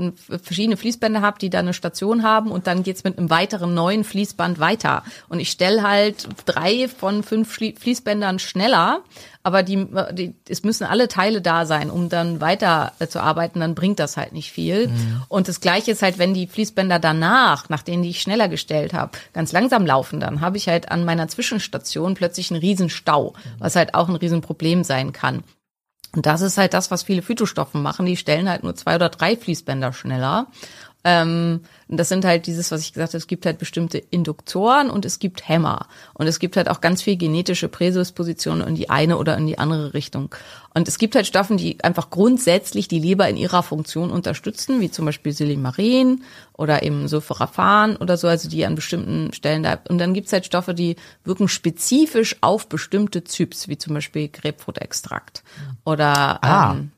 verschiedene Fließbänder habe, die da eine Station haben und dann geht's mit einem weiteren neuen Fließband weiter. Und ich stelle halt drei von fünf Fließbändern schneller, aber die, die, es müssen alle Teile da sein, um dann weiter äh, zu arbeiten, dann bringt das halt nicht viel. Und das Gleiche ist halt, wenn die Fließbänder danach, nach denen die ich schneller gestellt habe, ganz langsam laufen, dann habe ich halt an meiner Zwischenstation plötzlich einen riesen Stau, was halt auch ein Riesenproblem sein kann. Und das ist halt das, was viele Phytostoffen machen. Die stellen halt nur zwei oder drei Fließbänder schneller. Ähm, das sind halt dieses, was ich gesagt habe, es gibt halt bestimmte Induktoren und es gibt Hämmer. Und es gibt halt auch ganz viel genetische Prädispositionen in die eine oder in die andere Richtung. Und es gibt halt Stoffen, die einfach grundsätzlich die Leber in ihrer Funktion unterstützen, wie zum Beispiel Silimarin oder eben Sulforaphan oder so, also die an bestimmten Stellen da. Und dann gibt's halt Stoffe, die wirken spezifisch auf bestimmte Zyps, wie zum Beispiel Grapefruitextrakt oder Ah. ähm,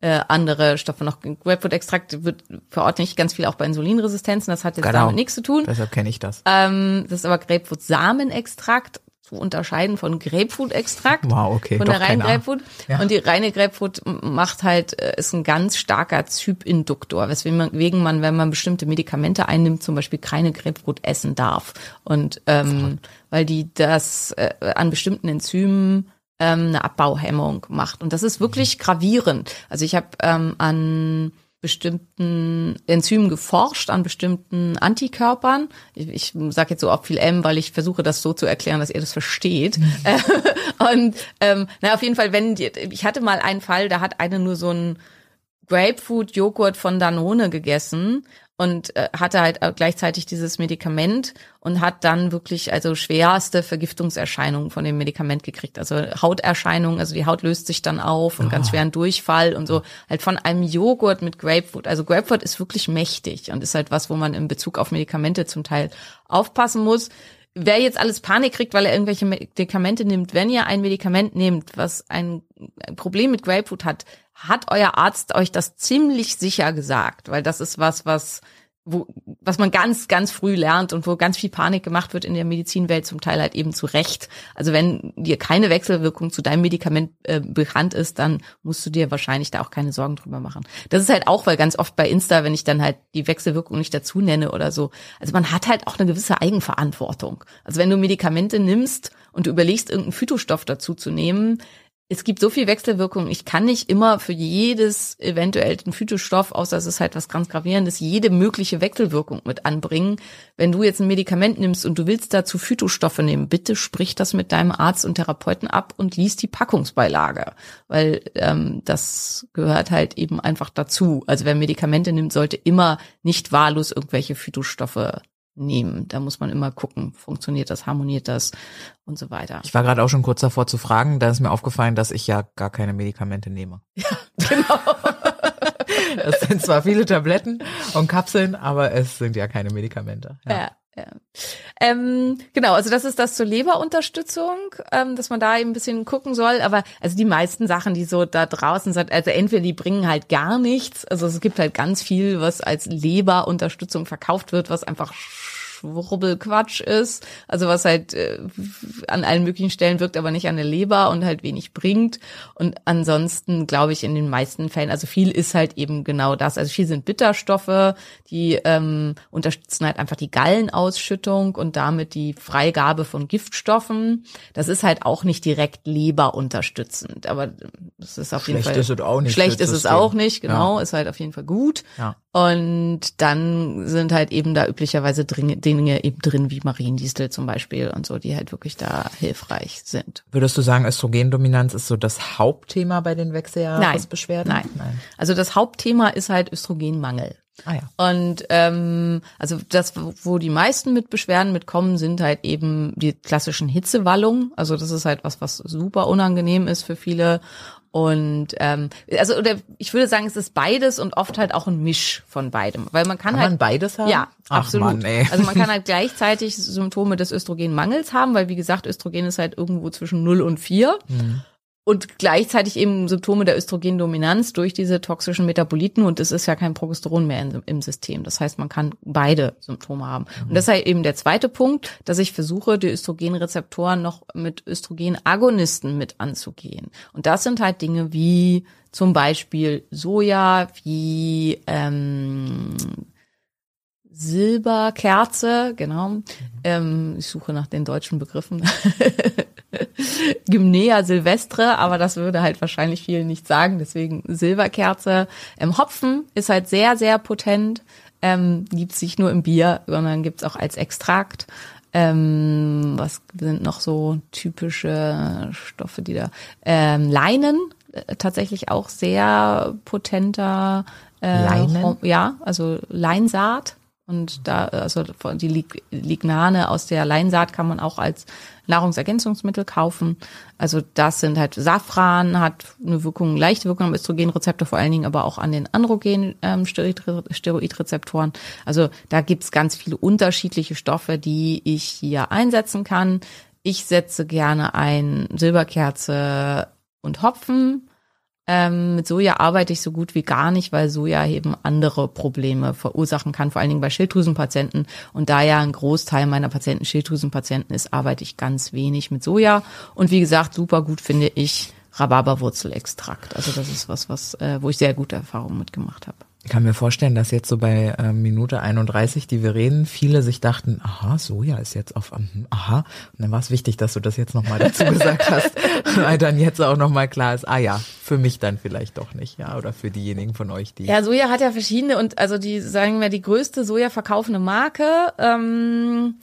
äh, andere Stoffe noch. Grapefruit-Extrakt wird verordne ich ganz viel auch bei Insulinresistenzen. Das hat jetzt Genau. damit nichts zu tun. Deshalb kenne ich das. Ähm, das ist aber Grapefruit-Samenextrakt zu unterscheiden von Grapefruit-Extrakt. Wow, okay, Von doch der reinen. Grapefruit. Ja. Und die reine Grapefruit macht halt, äh, ist ein ganz starker Zypinduktor, weswegen man, wegen man, wenn man bestimmte Medikamente einnimmt, zum Beispiel keine Grapefruit essen darf. Und ähm, weil die das äh, an bestimmten Enzymen ähm, eine Abbauhemmung macht. Und das ist wirklich gravierend. Also ich habe ähm, an bestimmten Enzymen geforscht, an bestimmten Antikörpern. Ich, ich sage jetzt so oft viel M, weil ich versuche, das so zu erklären, dass ihr das versteht. Äh, Und ähm, na, auf jeden Fall, wenn die, ich hatte mal einen Fall, da hat eine nur so ein Grapefruit-Joghurt von Danone gegessen und äh, hatte halt gleichzeitig dieses Medikament und hat dann wirklich also schwerste Vergiftungserscheinungen von dem Medikament gekriegt. Also Hauterscheinungen, also die Haut löst sich dann auf und ganz schweren Durchfall und so halt von einem Joghurt mit Grapefruit. Also Grapefruit ist wirklich mächtig und ist halt was, wo man in Bezug auf Medikamente zum Teil aufpassen muss. Wer jetzt alles Panik kriegt, weil er irgendwelche Medikamente nimmt, wenn ihr ein Medikament nehmt, was ein Problem mit Grapefruit hat, hat euer Arzt euch das ziemlich sicher gesagt, weil das ist was, was wo, was man ganz, ganz früh lernt und wo ganz viel Panik gemacht wird in der Medizinwelt, zum Teil halt eben zu Recht. Also wenn dir keine Wechselwirkung zu deinem Medikament äh, bekannt ist, dann musst du dir wahrscheinlich da auch keine Sorgen drüber machen. Das ist halt auch, weil ganz oft bei Insta, wenn ich dann halt die Wechselwirkung nicht dazu nenne oder so, also man hat halt auch eine gewisse Eigenverantwortung. Also wenn du Medikamente nimmst und du überlegst, irgendeinen Phytostoff dazu zu nehmen, es gibt so viel Wechselwirkung. Ich kann nicht immer für jedes eventuell einen Phytostoff, außer es ist halt was ganz gravierendes, jede mögliche Wechselwirkung mit anbringen. Wenn du jetzt ein Medikament nimmst und du willst dazu Phytostoffe nehmen, bitte sprich das mit deinem Arzt und Therapeuten ab und lies die Packungsbeilage, weil ähm, das gehört halt eben einfach dazu. Also wer Medikamente nimmt, sollte immer nicht wahllos irgendwelche Phytostoffe nehmen. Da muss man immer gucken, funktioniert das, harmoniert das und so weiter. Ich war gerade auch schon kurz davor zu fragen, da ist mir aufgefallen, dass ich ja gar keine Medikamente nehme. Genau. Es sind zwar viele Tabletten und Kapseln, aber es sind ja keine Medikamente. Ja. Ja. Ja. Ähm, genau, also das ist das zur Leberunterstützung, ähm, dass man da eben ein bisschen gucken soll. Aber also die meisten Sachen, die so da draußen sind, also entweder die bringen halt gar nichts. Also es gibt halt ganz viel, was als Leberunterstützung verkauft wird, was einfach Schwurbelquatsch ist. Also was halt äh, an allen möglichen Stellen wirkt, aber nicht an der Leber und halt wenig bringt. Und ansonsten glaube ich in den meisten Fällen, also viel ist halt eben genau das. Also viel sind Bitterstoffe, die ähm, unterstützen halt einfach die Gallenausschüttung und damit die Freigabe von Giftstoffen. Das ist halt auch nicht direkt leberunterstützend, aber das ist auf Schlecht jeden Fall ist es auch nicht Schlecht ist es auch nicht, genau, ist halt auf jeden Fall gut. Ja. Und dann sind halt eben da üblicherweise Dinge, eben drin, wie Mariendistel zum Beispiel und so, die halt wirklich da hilfreich sind. Würdest du sagen, Östrogendominanz ist so das Hauptthema bei den Wechseljahresbeschwerden? Nein. Nein. Also das Hauptthema ist halt Östrogenmangel. Ah ja. Und ähm, also das, wo die meisten mit Beschwerden mitkommen, sind halt eben die klassischen Hitzewallungen. Also das ist halt was, was super unangenehm ist für viele. Und ähm, also oder ich würde sagen, es ist beides und oft halt auch ein Misch von beidem, weil man kann, Kann halt man beides haben? Ja, Ach absolut. Mann. Also man kann halt gleichzeitig Symptome des Östrogenmangels haben, weil wie gesagt, Östrogen ist halt irgendwo zwischen 0 und 4. Mhm. Und gleichzeitig eben Symptome der Östrogendominanz durch diese toxischen Metaboliten und es ist ja kein Progesteron mehr in, im System. Das heißt, man kann beide Symptome haben. Und das ist halt eben der zweite Punkt, dass ich versuche, die Östrogenrezeptoren noch mit Östrogenagonisten mit anzugehen. Und das sind halt Dinge wie zum Beispiel Soja, wie ähm, Silberkerze, genau. Ähm, ich suche nach den deutschen Begriffen. Gymnea silvestre, aber das würde halt wahrscheinlich vielen nicht sagen, deswegen Silberkerze. Ähm, Hopfen ist halt sehr, sehr potent. Ähm, gibt's nicht nur im Bier, sondern gibt's auch als Extrakt. Ähm, was sind noch so typische Stoffe, die da ähm, Leinen äh, tatsächlich auch sehr potenter äh, Leinen? Ja, also Leinsaat und da also die Lig Lignane aus der Leinsaat kann man auch als Nahrungsergänzungsmittel kaufen. Also das sind halt Safran hat eine Wirkung, leichte Wirkung am Östrogenrezeptor, vor allen Dingen aber auch an den Androgen ähm. Also da gibt's ganz viele unterschiedliche Stoffe, die ich hier einsetzen kann. Ich setze gerne ein Silberkerze und Hopfen. Ähm, mit Soja arbeite ich so gut wie gar nicht, weil Soja eben andere Probleme verursachen kann, vor allen Dingen bei Schilddrüsenpatienten. Und da ja ein Großteil meiner Patienten Schilddrüsenpatienten ist, arbeite ich ganz wenig mit Soja. Und wie gesagt, super gut finde ich Rhabarberwurzelextrakt. Also das ist was, was, äh, wo ich sehr gute Erfahrungen mitgemacht habe. Ich kann mir vorstellen, dass jetzt so bei äh, Minute 31, die wir reden, viele sich dachten, aha, Soja ist jetzt auf, mhm, aha. Und dann war es wichtig, dass du das jetzt nochmal dazu gesagt hast, weil dann jetzt auch nochmal klar ist, ah ja, für mich dann vielleicht doch nicht, ja, oder für diejenigen von euch, die. Ja, Soja hat ja verschiedene und also die, sagen wir, die größte Soja verkaufende Marke, ähm,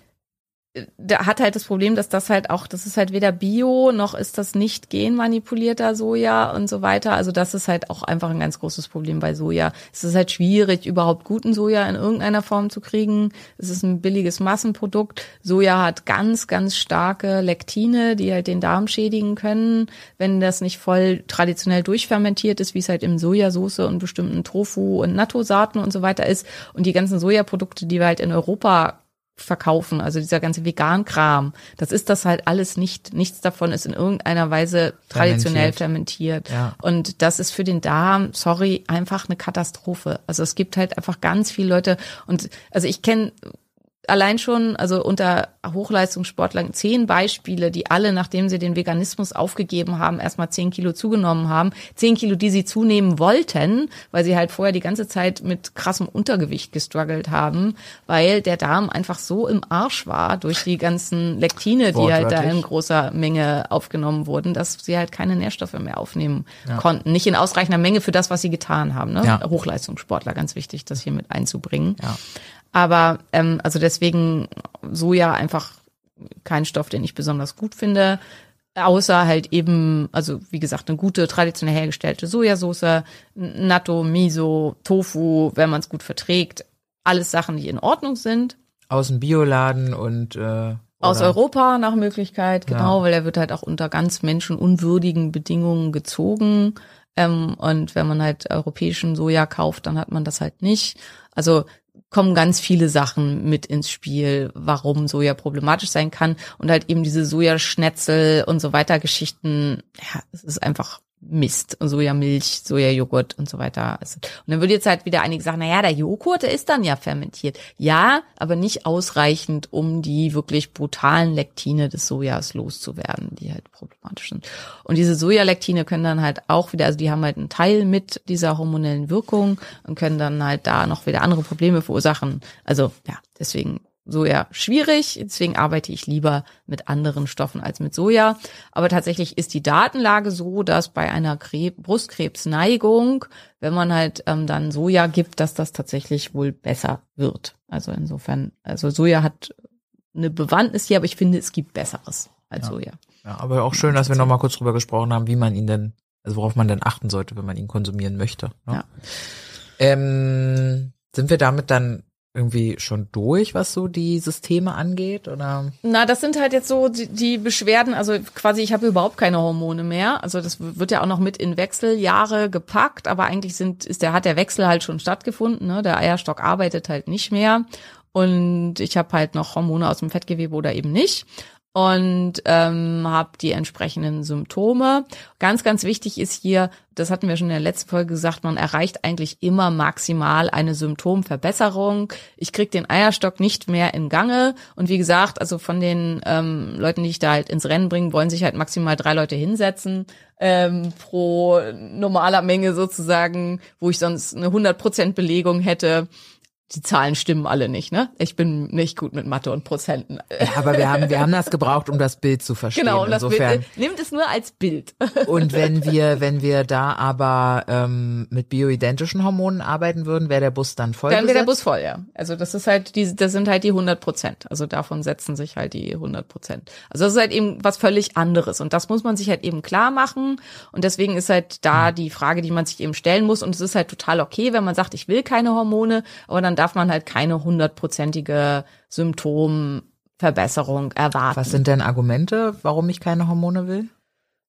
der hat halt das Problem, dass das halt auch, das ist halt weder Bio, noch ist das nicht genmanipulierter Soja und so weiter. Also das ist halt auch einfach ein ganz großes Problem bei Soja. Es ist halt schwierig, überhaupt guten Soja in irgendeiner Form zu kriegen. Es ist ein billiges Massenprodukt. Soja hat ganz, ganz starke Lektine, die halt den Darm schädigen können, wenn das nicht voll traditionell durchfermentiert ist, wie es halt im Sojasauce und bestimmten Tofu und Natto-Saaten und so weiter ist. Und die ganzen Sojaprodukte, die wir halt in Europa verkaufen, also dieser ganze Vegan-Kram, das ist das halt alles nicht. Nichts davon ist in irgendeiner Weise traditionell fermentiert. Ja. Und das ist für den Darm, sorry, einfach eine Katastrophe. Also es gibt halt einfach ganz viele Leute und also ich kenne allein schon, also unter Hochleistungssportlern zehn Beispiele, die alle, nachdem sie den Veganismus aufgegeben haben, erstmal zehn Kilo zugenommen haben. Zehn Kilo, die sie zunehmen wollten, weil sie halt vorher die ganze Zeit mit krassem Untergewicht gestruggelt haben, weil der Darm einfach so im Arsch war durch die ganzen Lektine, die halt da in großer Menge aufgenommen wurden, dass sie halt keine Nährstoffe mehr aufnehmen konnten. Nicht in ausreichender Menge für das, was sie getan haben. Ne? Ja. Hochleistungssportler, ganz wichtig, das hier mit einzubringen. Ja. Aber ähm, also deswegen Soja einfach kein Stoff, den ich besonders gut finde. Außer halt eben, also wie gesagt, eine gute traditionell hergestellte Sojasauce, Natto, Miso, Tofu, wenn man es gut verträgt. Alles Sachen, die in Ordnung sind. Aus dem Bioladen und äh, Aus oder- Europa nach Möglichkeit, genau, Ja. weil er wird halt auch unter ganz menschenunwürdigen Bedingungen gezogen. Ähm, und wenn man halt europäischen Soja kauft, dann hat man das halt nicht. Also kommen ganz viele Sachen mit ins Spiel, warum Soja problematisch sein kann. Und halt eben diese Sojaschnetzel und so weiter Geschichten, ja, es ist einfach Mist. Sojamilch, Sojajoghurt und so weiter. Also, Und dann würde jetzt halt wieder einige sagen, na ja, der Joghurt, der ist dann ja fermentiert. Ja, aber nicht ausreichend, um die wirklich brutalen Lektine des Sojas loszuwerden, die halt problematisch sind. Und diese Sojalektine können dann halt auch wieder, also die haben halt einen Teil mit dieser hormonellen Wirkung und können dann halt da noch wieder andere Probleme verursachen. Also ja, deswegen Soja schwierig, deswegen arbeite ich lieber mit anderen Stoffen als mit Soja. Aber tatsächlich ist die Datenlage so, dass bei einer Kre Brustkrebsneigung, wenn man halt ähm, dann Soja gibt, dass das tatsächlich wohl besser wird. Also insofern, also Soja hat eine Bewandtnis hier, aber ich finde, es gibt Besseres als Soja. Ja, aber auch schön, dass wir nochmal kurz drüber gesprochen haben, wie man ihn denn, also worauf man denn achten sollte, wenn man ihn konsumieren möchte. Ne? Ja. Ähm, sind wir damit dann irgendwie schon durch, was so die Systeme angeht? Oder? Na, das sind halt jetzt so die, die Beschwerden, also quasi ich habe überhaupt keine Hormone mehr. Also das wird ja auch noch mit in Wechseljahre gepackt, aber eigentlich sind ist der hat der Wechsel halt schon stattgefunden, ne? Der Eierstock arbeitet halt nicht mehr und ich habe halt noch Hormone aus dem Fettgewebe oder eben nicht und ähm, habe die entsprechenden Symptome. Ganz, ganz wichtig ist hier, das hatten wir schon in der letzten Folge gesagt, man erreicht eigentlich immer maximal eine Symptomverbesserung. Ich krieg den Eierstock nicht mehr in Gange und wie gesagt, also von den ähm, Leuten, die ich da halt ins Rennen bringen, wollen sich halt maximal drei Leute hinsetzen ähm, pro normaler Menge sozusagen, wo ich sonst eine 100% Belegung hätte. Die Zahlen stimmen alle nicht, ne? Ich bin nicht gut mit Mathe und Prozenten. Ja, aber wir haben, wir haben das gebraucht, um das Bild zu verstehen. Genau, und das Insofern. Bild, nimmt es nur als Bild. Und wenn wir, wenn wir da aber ähm, mit bioidentischen Hormonen arbeiten würden, wäre der Bus dann voll. Dann wäre der? Bus voll, ja. Also das ist halt, die, das sind halt die 100 Prozent. Also davon setzen sich halt die 100 Prozent. Also das ist halt eben was völlig anderes. Und das muss man sich halt eben klar machen. Und deswegen ist halt da die Frage, die man sich eben stellen muss. Und es ist halt total okay, wenn man sagt, ich will keine Hormone, aber dann darf man halt keine hundertprozentige Symptomverbesserung erwarten. Was sind denn Argumente, warum ich keine Hormone will?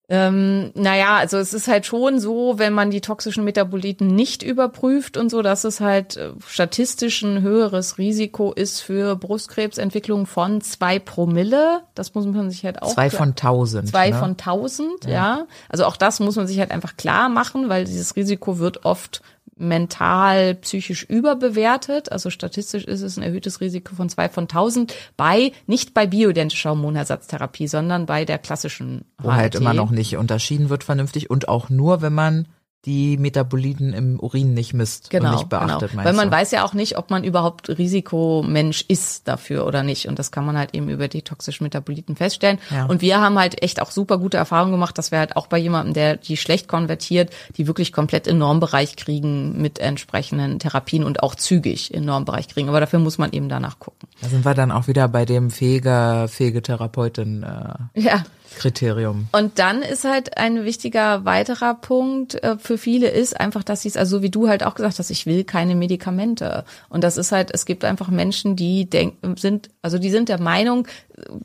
Ähm, naja, also es ist halt schon so, wenn man die toxischen Metaboliten nicht überprüft und so, dass es halt äh, statistisch ein höheres Risiko ist für Brustkrebsentwicklung von zwei Promille. Das muss man sich halt auch Zwei von tausend. Zwei ne? von tausend, ja. Also auch das muss man sich halt einfach klar machen, weil dieses Risiko wird oft mental, psychisch überbewertet. Also statistisch ist es ein erhöhtes Risiko von zwei von tausend bei, nicht bei bioidentischer Hormonersatztherapie, sondern bei der klassischen Wo halt HRT. immer noch nicht unterschieden wird vernünftig und auch nur, wenn man die Metaboliten im Urin nicht misst Genau, und nicht beachtet, genau. Weil man du? weiß ja auch nicht, ob man überhaupt Risikomensch ist dafür oder nicht. Und das kann man halt eben über die toxischen Metaboliten feststellen. Ja. Und wir haben halt echt auch super gute Erfahrungen gemacht, dass wir halt auch bei jemandem, der die schlecht konvertiert, die wirklich komplett in Normbereich kriegen mit entsprechenden Therapien und auch zügig in Normbereich kriegen. Aber dafür muss man eben danach gucken. Da sind wir dann auch wieder bei dem fähiger, fähige Therapeutin äh, Ja. Kriterium. Und dann ist halt ein wichtiger weiterer Punkt äh, für viele ist einfach, dass sie es, also wie du halt auch gesagt hast, ich will keine Medikamente. Und das ist halt, es gibt einfach Menschen, die denken, sind, also die sind der Meinung,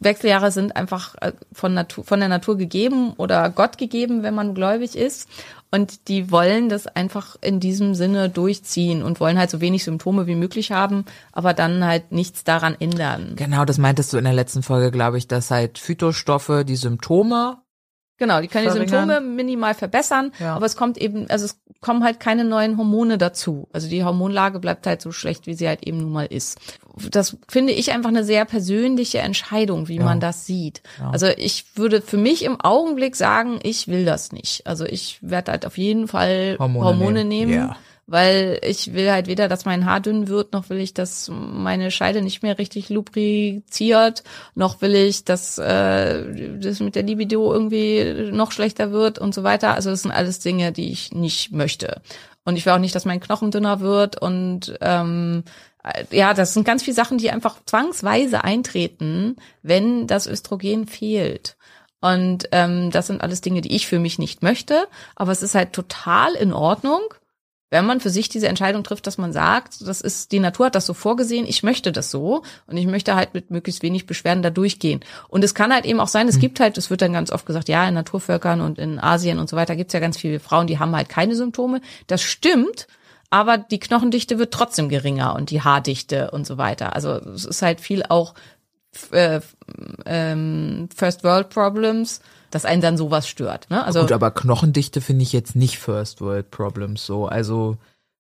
Wechseljahre sind einfach äh, von Natur, von der Natur gegeben oder Gott gegeben, wenn man gläubig ist. Und die wollen das einfach in diesem Sinne durchziehen und wollen halt so wenig Symptome wie möglich haben, aber dann halt nichts daran ändern. Genau, das meintest du in der letzten Folge, glaube ich, dass halt Phytostoffe die Symptome Genau, die können die. Symptome minimal verbessern, Ja. aber es kommt eben, also es kommen halt keine neuen Hormone dazu. Also die Hormonlage bleibt halt so schlecht, wie sie halt eben nun mal ist. Das finde ich einfach eine sehr persönliche Entscheidung, wie man das sieht. Also ich würde für mich im Augenblick sagen, ich will das nicht. Also ich werde halt auf jeden Fall Hormone Hormone, nehmen. nehmen. Ja. Weil ich will halt weder, dass mein Haar dünn wird, noch will ich, dass meine Scheide nicht mehr richtig lubriziert, noch will ich, dass äh, das mit der Libido irgendwie noch schlechter wird und so weiter. Also das sind alles Dinge, die ich nicht möchte. Und ich will auch nicht, dass mein Knochen dünner wird und ähm, äh, ja, das sind ganz viele Sachen, die einfach zwangsweise eintreten, wenn das Östrogen fehlt. Und ähm, das sind alles Dinge, die ich für mich nicht möchte. Aber es ist halt total in Ordnung, wenn man für sich diese Entscheidung trifft, dass man sagt, das ist, die Natur hat das so vorgesehen, ich möchte das so und ich möchte halt mit möglichst wenig Beschwerden da durchgehen. Und es kann halt eben auch sein, es gibt halt, es wird dann ganz oft gesagt, ja, in Naturvölkern und in Asien und so weiter gibt's ja ganz viele Frauen, die haben halt keine Symptome. Das stimmt, aber die Knochendichte wird trotzdem geringer und die Haardichte und so weiter. Also es ist halt viel auch äh, ähm, First World Problems, dass einen dann sowas stört. Ne? Also Gut, aber Knochendichte finde ich jetzt nicht First World Problems so. Also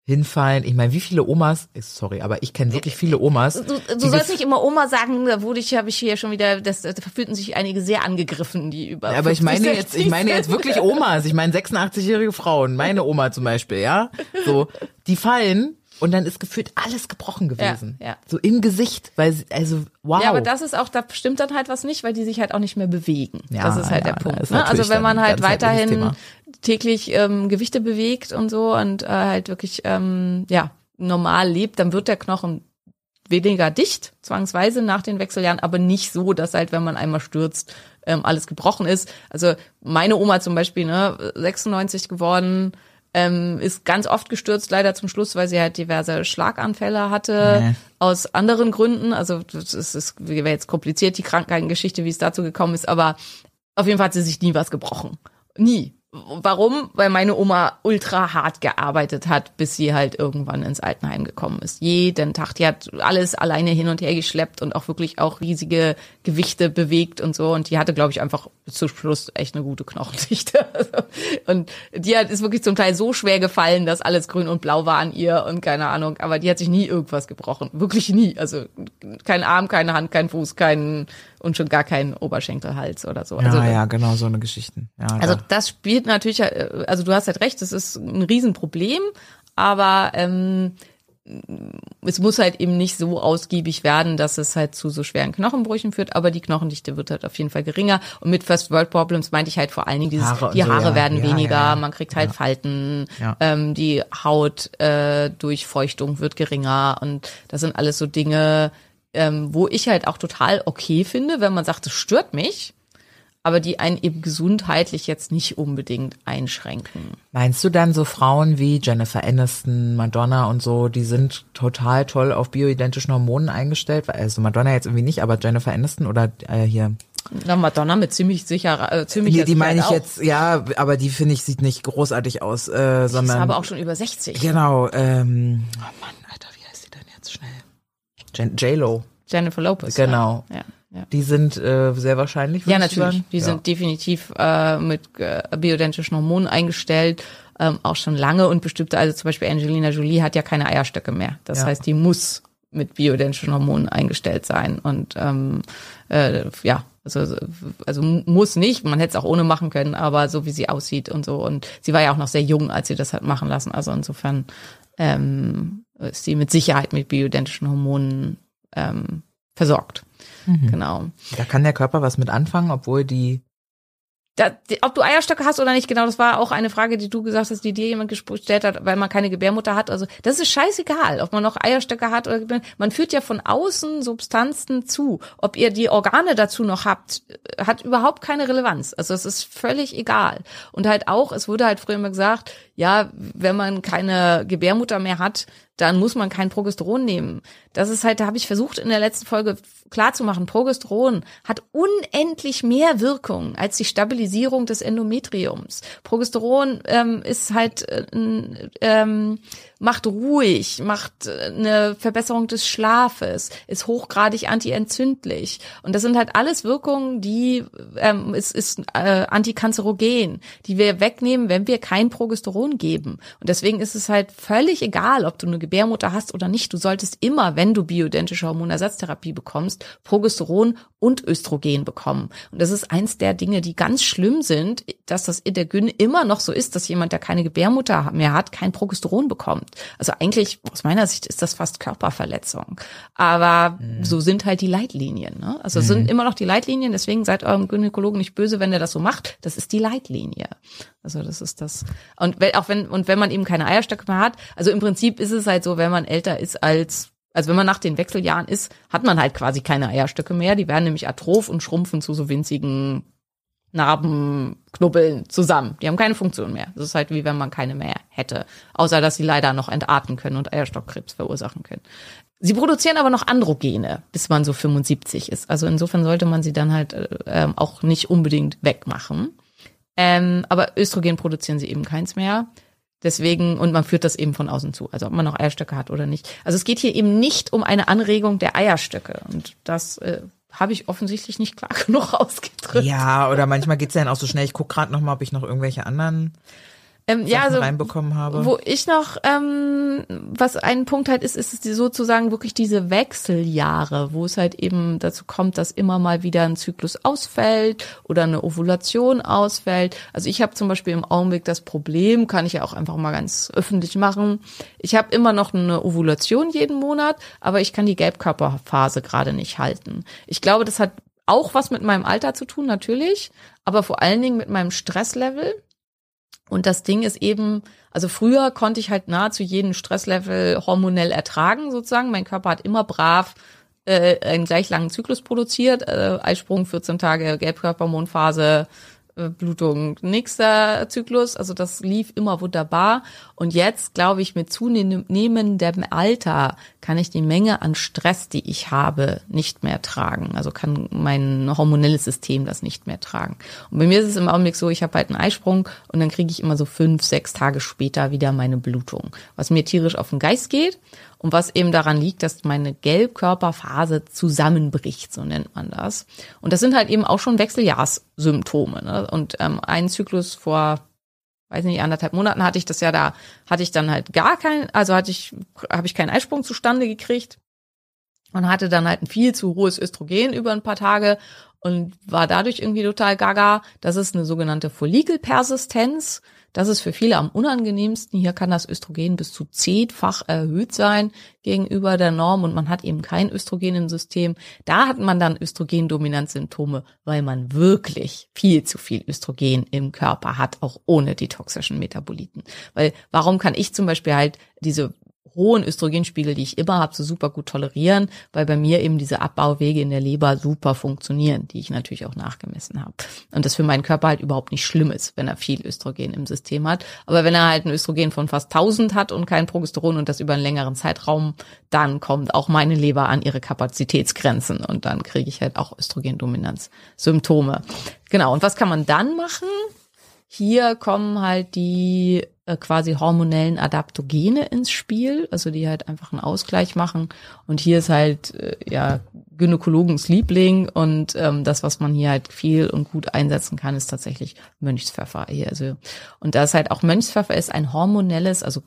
hinfallen. Ich meine, wie viele Omas, eh, sorry, aber ich kenne wirklich viele Omas. Du, du sollst nicht immer Oma sagen, da wurde ich, habe ich hier schon wieder, das, da fühlten sich einige sehr angegriffen, die über. aber ich 50, meine jetzt, 60 ich meine jetzt wirklich Omas. Ich meine 86-jährige Frauen. Meine Oma zum Beispiel, ja. So, die fallen und dann ist gefühlt alles gebrochen gewesen. ja. So im Gesicht, weil sie, also wow. Ja, aber das ist auch, da stimmt dann halt was nicht, weil die sich halt auch nicht mehr bewegen. Ja, das ist halt ja, der Punkt. Ne? Also wenn man halt weiterhin täglich ähm, Gewichte bewegt und so und äh, halt wirklich ähm, ja normal lebt, dann wird der Knochen weniger dicht, zwangsweise nach den Wechseljahren, aber nicht so, dass halt, wenn man einmal stürzt, ähm, alles gebrochen ist. Also meine Oma zum Beispiel, ne, 96 geworden, ähm, ist ganz oft gestürzt, leider zum Schluss, weil sie halt diverse Schlaganfälle hatte, Nee. aus anderen Gründen. Also das ist, das wäre jetzt kompliziert, die Krankheitengeschichte, wie es dazu gekommen ist, aber auf jeden Fall hat sie sich nie was gebrochen. Nie. Warum? Weil meine Oma ultra hart gearbeitet hat, bis sie halt irgendwann ins Altenheim gekommen ist. Jeden Tag. Die hat alles alleine hin und her geschleppt und auch wirklich auch riesige Gewichte bewegt und so. Und die hatte, glaube ich, einfach zum Schluss echt eine gute Knochendichte. Also, und die hat, ist wirklich zum Teil so schwer gefallen, dass alles grün und blau war an ihr und keine Ahnung. Aber die hat sich nie irgendwas gebrochen. Wirklich nie. Also kein Arm, keine Hand, kein Fuß, kein und schon gar kein Oberschenkelhals oder so. ja, also, ja, genau, so eine Geschichten. Ja, also da- das spielt natürlich, äh, also du hast halt recht, das ist ein Riesenproblem, aber ähm, es muss halt eben nicht so ausgiebig werden, dass es halt zu so schweren Knochenbrüchen führt, aber die Knochendichte wird halt auf jeden Fall geringer. Und mit First World Problems meinte ich halt vor allen Dingen dieses, Haare die so, Haare ja. werden Ja, weniger, ja, ja. man kriegt halt Falten, Ja. ähm, die Haut äh, durch Feuchtung wird geringer und das sind alles so Dinge, ähm, wo ich halt auch total okay finde, wenn man sagt, es stört mich, aber die einen eben gesundheitlich jetzt nicht unbedingt einschränken. Meinst du dann so Frauen wie Jennifer Aniston, Madonna und so, die sind total toll auf bioidentischen Hormonen eingestellt? Also Madonna jetzt irgendwie nicht, aber Jennifer Aniston oder äh, hier. Na, Madonna mit ziemlich sicher, äh, ziemlich Die, die meine ich jetzt, ja, aber die finde ich sieht nicht großartig aus, äh, Die ist sondern aber auch schon über 60. genau. Ähm, oh Mann, Alter, wie heißt die denn jetzt schnell? Jen- J-Lo. Jennifer Lopez. Genau. Ja, ja. Die sind äh, sehr wahrscheinlich. Ja, natürlich. Die Ja. sind definitiv äh, mit äh, bioidentischen Hormonen eingestellt, ähm, auch schon lange und bestimmte, also zum Beispiel Angelina Jolie hat ja keine Eierstöcke mehr. Das Ja. heißt, die muss mit bioidentischen Hormonen eingestellt sein. Und ähm, äh, ja, Also, also muss nicht, man hätte es auch ohne machen können, aber so wie sie aussieht und so. Und sie war ja auch noch sehr jung, als sie das hat machen lassen. Also insofern ähm, ist sie mit Sicherheit mit bioidentischen Hormonen ähm, versorgt. Genau. Da kann der Körper was mit anfangen, obwohl die Da, die, ob du Eierstöcke hast oder nicht, genau, das war auch eine Frage, die du gesagt hast, die dir jemand gestellt hat, weil man keine Gebärmutter hat. Also das ist scheißegal, ob man noch Eierstöcke hat oder Gebär- man führt ja von außen Substanzen zu. Ob ihr die Organe dazu noch habt, äh, hat überhaupt keine Relevanz. Also es ist völlig egal. Und halt auch, es wurde halt früher immer gesagt, ja, wenn man keine Gebärmutter mehr hat, dann muss man kein Progesteron nehmen. Das ist halt, da habe ich versucht in der letzten Folge klarzumachen, Progesteron hat unendlich mehr Wirkung als die Stabilisierung des Endometriums. Progesteron ähm, ist halt äh, n- ähm, macht ruhig, macht äh, eine Verbesserung des Schlafes, ist hochgradig antientzündlich und das sind halt alles Wirkungen, die ähm, es ist äh, antikanzerogen, die wir wegnehmen, wenn wir kein Progesteron geben. Und deswegen ist es halt völlig egal, ob du eine Gebärmutter hast oder nicht. Du solltest immer, wenn du bioidentische Hormonersatztherapie bekommst, Progesteron und Östrogen bekommen. Und das ist eins der Dinge, die ganz schlimm sind, dass das in der Gyn immer noch so ist, dass jemand, der keine Gebärmutter mehr hat, kein Progesteron bekommt. Also eigentlich, aus meiner Sicht, ist das fast Körperverletzung. Aber so sind halt die Leitlinien. Ne? Also es sind immer noch die Leitlinien, deswegen seid eurem Gynäkologen nicht böse, wenn der das so macht. Das ist die Leitlinie. Also das ist das. Und wenn, auch wenn, und wenn man eben keine Eierstöcke mehr hat, also im Prinzip ist es halt so, wenn man älter ist als also wenn man nach den Wechseljahren ist, hat man halt quasi keine Eierstöcke mehr. Die werden nämlich atroph und schrumpfen zu so winzigen Narben, Knubbeln zusammen. Die haben keine Funktion mehr. Das ist halt wie wenn man keine mehr hätte. Außer dass sie leider noch entarten können und Eierstockkrebs verursachen können. Sie produzieren aber noch Androgene, bis man so 75 ist. Also insofern sollte man sie dann halt äh, ähm, auch nicht unbedingt wegmachen. Ähm, aber Östrogen produzieren sie eben keins mehr. Deswegen, und man führt das eben von außen zu, also ob man noch Eierstöcke hat oder nicht. Also es geht hier eben nicht um eine Anregung der Eierstöcke. Und das äh, habe ich offensichtlich nicht klar genug ausgedrückt. Ja, oder manchmal geht's ja dann auch so schnell. Ich guck gerade noch mal, ob ich noch irgendwelche anderen Ähm, ja, also reinbekommen habe. Wo ich noch, ähm, was ein Punkt halt ist, ist es sozusagen wirklich diese Wechseljahre, wo es halt eben dazu kommt, dass immer mal wieder ein Zyklus ausfällt oder eine Ovulation ausfällt. Also ich habe zum Beispiel im Augenblick das Problem, kann ich ja auch einfach mal ganz öffentlich machen. Ich habe immer noch eine Ovulation jeden Monat, aber ich kann die Gelbkörperphase gerade nicht halten. Ich glaube, das hat auch was mit meinem Alter zu tun, natürlich, aber vor allen Dingen mit meinem Stresslevel. Und das Ding ist eben, also früher konnte ich halt nahezu jeden Stresslevel hormonell ertragen, sozusagen. Mein Körper hat immer brav äh, einen gleich langen Zyklus produziert. Äh, Eisprung, 14 Tage, Gelbkörpermondphase, Blutung, nächster Zyklus. Also das lief immer wunderbar. Und jetzt, glaube ich, mit zunehmendem Alter kann ich die Menge an Stress, die ich habe, nicht mehr tragen. Also kann mein hormonelles System das nicht mehr tragen. Und bei mir ist es im Augenblick so, ich habe halt einen Eisprung und dann kriege ich immer so fünf, sechs Tage später wieder meine Blutung. Was mir tierisch auf den Geist geht und was eben daran liegt, dass meine Gelbkörperphase zusammenbricht, so nennt man das. Und das sind halt eben auch schon Wechseljahrssymptome. Ne? Und ähm, ein Zyklus vor weiß nicht, anderthalb Monaten hatte ich das ja da, hatte ich dann halt gar kein, also hatte ich, habe ich keinen Eisprung zustande gekriegt und hatte dann halt ein viel zu hohes Östrogen über ein paar Tage und war dadurch irgendwie total gaga. Das ist eine sogenannte Follikelpersistenz. Das ist für viele am unangenehmsten. Hier kann das Östrogen bis zu zehnfach erhöht sein gegenüber der Norm und man hat eben kein Östrogen im System. Da hat man dann Östrogendominanzsymptome, weil man wirklich viel zu viel Östrogen im Körper hat, auch ohne die toxischen Metaboliten. Weil warum kann ich zum Beispiel halt diese hohen Östrogenspiegel, die ich immer habe, so super gut tolerieren, weil bei mir eben diese Abbauwege in der Leber super funktionieren, die ich natürlich auch nachgemessen habe. Und das für meinen Körper halt überhaupt nicht schlimm ist, wenn er viel Östrogen im System hat. Aber wenn er halt ein Östrogen von fast 1000 hat und kein Progesteron und das über einen längeren Zeitraum, dann kommt auch meine Leber an ihre Kapazitätsgrenzen und dann kriege ich halt auch Östrogendominanz-Symptome. Genau. Und was kann man dann machen? Hier kommen halt die quasi hormonellen Adaptogene ins Spiel, also die halt einfach einen Ausgleich machen. Und hier ist halt äh, ja Gynäkologens Liebling und ähm, das, was man hier halt viel und gut einsetzen kann, ist tatsächlich Mönchspfeffer hier. Also und da ist halt auch Mönchspfeffer ist ein hormonelles, also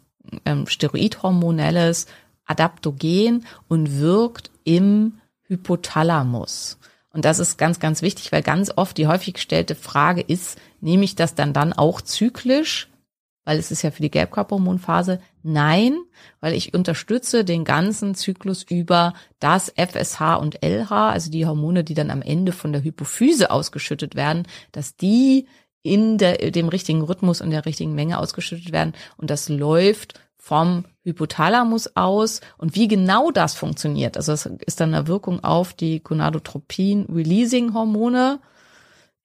ähm, steroidhormonelles Adaptogen und wirkt im Hypothalamus. Und das ist ganz, ganz wichtig, weil ganz oft die häufig gestellte Frage ist, nehme ich das dann dann auch zyklisch? Weil es ist ja für die Gelbkörperhormonphase. Nein, weil ich unterstütze den ganzen Zyklus über das FSH und LH, also die Hormone, die dann am Ende von der Hypophyse ausgeschüttet werden, dass die in der, dem richtigen Rhythmus und der richtigen Menge ausgeschüttet werden. Und das läuft vom Hypothalamus aus. Und wie genau das funktioniert, also es ist dann eine Wirkung auf die Gonadotropin-Releasing-Hormone.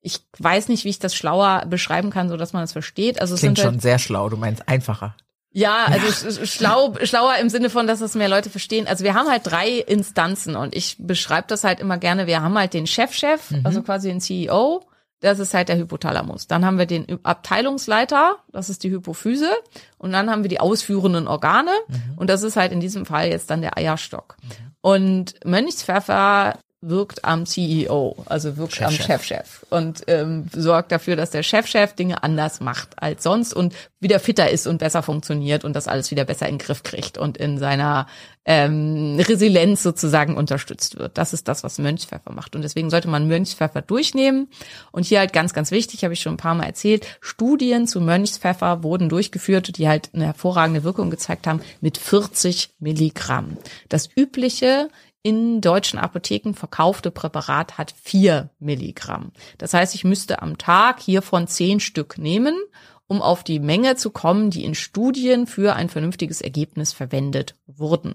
Ich weiß nicht, wie ich das schlauer beschreiben kann, so dass man das versteht. Also es Klingt sind halt, schon sehr schlau, du meinst einfacher. ja, also ist schlau, schlauer im Sinne von, dass es mehr Leute verstehen. Also wir haben halt drei Instanzen und ich beschreibe das halt immer gerne. Wir haben halt den Chefchef, Mhm. also quasi den CEO. Das ist halt der Hypothalamus. Dann haben wir den Abteilungsleiter, das ist die Hypophyse. Und dann haben wir die ausführenden Organe. Mhm. Und das ist halt in diesem Fall jetzt dann der Eierstock. Und Mönchspfeffer wirkt am CEO, also wirkt am Chefchef. Chefchef und ähm, sorgt dafür, dass der Chefchef Dinge anders macht als sonst und wieder fitter ist und besser funktioniert und das alles wieder besser in den Griff kriegt und in seiner ähm, Resilienz sozusagen unterstützt wird. Das ist das, was Mönchspfeffer macht. Und deswegen sollte man Mönchspfeffer durchnehmen. Und hier halt ganz, ganz wichtig, habe ich schon ein paar Mal erzählt, Studien zu Mönchspfeffer wurden durchgeführt, die halt eine hervorragende Wirkung gezeigt haben mit 40 Milligramm. Das übliche in deutschen Apotheken verkaufte Präparat hat vier Milligramm. Das heißt, ich müsste am Tag hiervon zehn Stück nehmen, um auf die Menge zu kommen, die in Studien für ein vernünftiges Ergebnis verwendet wurden.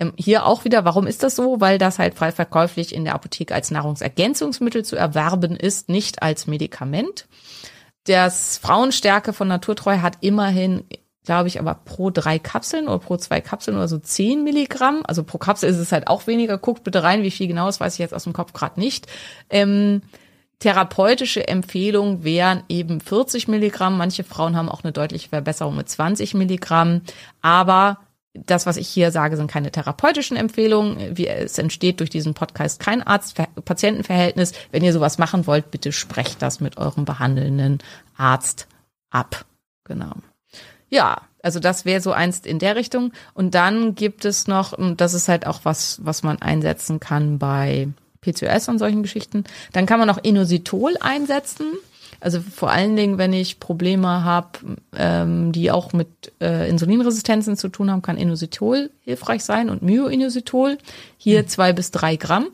Ähm, Hier auch wieder, warum ist das so? Weil das halt frei verkäuflich in der Apotheke als Nahrungsergänzungsmittel zu erwerben ist, nicht als Medikament. Das Frauenstärke von Naturtreu hat immerhin, glaube ich, aber pro drei Kapseln oder pro zwei Kapseln oder so zehn Milligramm. Also pro Kapsel ist es halt auch weniger. Guckt bitte rein, wie viel genau, das weiß ich jetzt aus dem Kopf gerade nicht. Ähm, therapeutische Empfehlung wären eben 40 Milligramm. Manche Frauen haben auch eine deutliche Verbesserung mit 20 Milligramm. Aber das, was ich hier sage, sind keine therapeutischen Empfehlungen. Wie, es entsteht durch diesen Podcast kein Arzt-Patienten-Verhältnis. Wenn ihr sowas machen wollt, bitte sprecht das mit eurem behandelnden Arzt ab. Genau. Ja, also das wäre so eins in der Richtung. Und dann gibt es noch, und das ist halt auch was, was man einsetzen kann bei PCOS und solchen Geschichten. Dann kann man noch Inositol einsetzen. Also vor allen Dingen, wenn ich Probleme habe, ähm, die auch mit äh, Insulinresistenzen zu tun haben, kann Inositol hilfreich sein und Myoinositol. Hier zwei bis drei Gramm.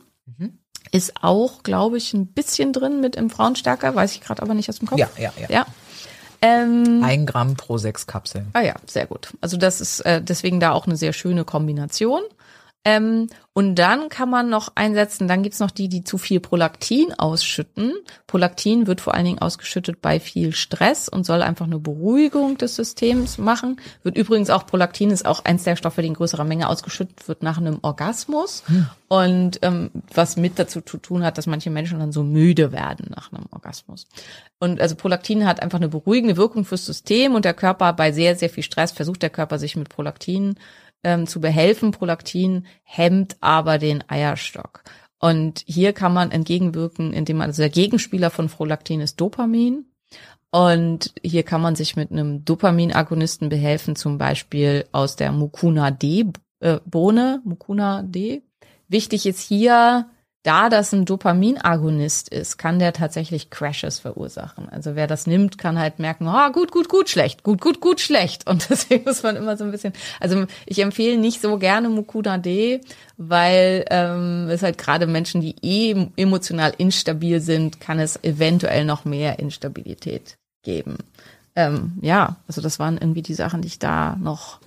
Ist auch, glaube ich, ein bisschen drin mit im Frauenstärker, weiß ich gerade aber nicht aus dem Kopf. Ja, ja, ja. ja. Ähm, Ein Gramm pro sechs Kapseln. Ah ja, sehr gut. Also das ist äh, deswegen da auch eine sehr schöne Kombination. Ähm, und dann kann man noch einsetzen, dann gibt's noch die, die zu viel Prolaktin ausschütten. Prolaktin wird vor allen Dingen ausgeschüttet bei viel Stress und soll einfach eine Beruhigung des Systems machen. Wird übrigens auch, Prolaktin ist auch eins der Stoffe, die in größerer Menge ausgeschüttet wird nach einem Orgasmus. Und ähm, was mit dazu zu tun hat, dass manche Menschen dann so müde werden nach einem Orgasmus. Und also Prolaktin hat einfach eine beruhigende Wirkung fürs System und der Körper bei sehr, sehr viel Stress versucht der Körper sich mit Prolaktin ähm, zu behelfen. Prolaktin hemmt aber den Eierstock. Und hier kann man entgegenwirken, indem man, also der Gegenspieler von Prolaktin ist Dopamin. Und hier kann man sich mit einem Dopaminagonisten behelfen, zum Beispiel aus der Mucuna D äh, Mucuna D. Wichtig ist hier, da das ein Dopaminagonist ist, kann der tatsächlich Crashes verursachen. Also wer das nimmt, kann halt merken, ah, gut, gut, gut, schlecht, gut, gut, gut, schlecht. Und deswegen muss man immer so ein bisschen, also ich empfehle nicht so gerne Mucuna D, weil ähm, es halt gerade Menschen, die eh emotional instabil sind, kann es eventuell noch mehr Instabilität geben. Ähm, ja, also das waren irgendwie die Sachen, die ich da noch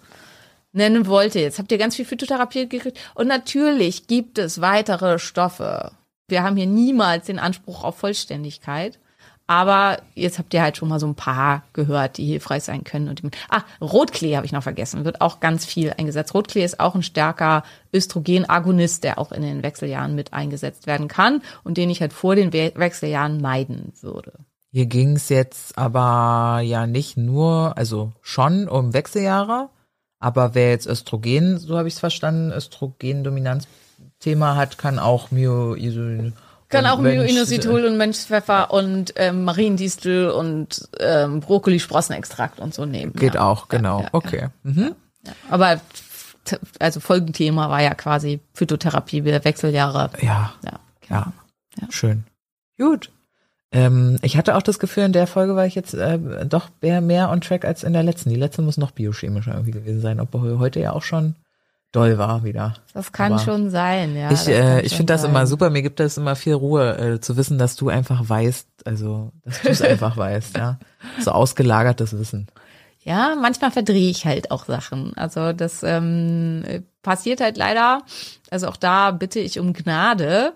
nennen wollte. Jetzt habt ihr ganz viel Phytotherapie gekriegt. Und natürlich gibt es weitere Stoffe. Wir haben hier niemals den Anspruch auf Vollständigkeit. Aber jetzt habt ihr halt schon mal so ein paar gehört, die hilfreich sein können. Und ah, Rotklee habe ich noch vergessen, wird auch ganz viel eingesetzt. Rotklee ist auch ein stärker Östrogenagonist, der auch in den Wechseljahren mit eingesetzt werden kann und den ich halt vor den We Wechseljahren meiden würde. Hier ging's jetzt aber ja nicht nur, also schon um Wechseljahre, aber wer jetzt Östrogen, so habe ich es verstanden, Östrogendominanz-Thema hat, kann auch Myo Kann auch Myoinositol und Mönchspfeffer und ähm, Mariendistel und ähm, Brokkoli-Sprossenextrakt und so nehmen. Geht ja. auch, genau. Ja, ja, okay. Mhm. Aber also Folgenthema war ja quasi Phytotherapie wieder Wechseljahre. Ja. Ja. Ja. Schön. Gut. Ähm, ich hatte auch das Gefühl, in der Folge war ich jetzt äh, doch mehr, mehr on track als in der letzten. Die letzte muss noch biochemischer irgendwie gewesen sein, obwohl heute ja auch schon doll war wieder. Das kann Aber schon sein, ja. ich äh, ich finde das immer super. Mir gibt das immer viel Ruhe, äh, zu wissen, dass du einfach weißt, also dass du es einfach weißt, ja. So ausgelagertes Wissen. Ja, manchmal verdrehe ich halt auch Sachen. Also das ähm, passiert halt leider. Also auch da bitte ich um Gnade,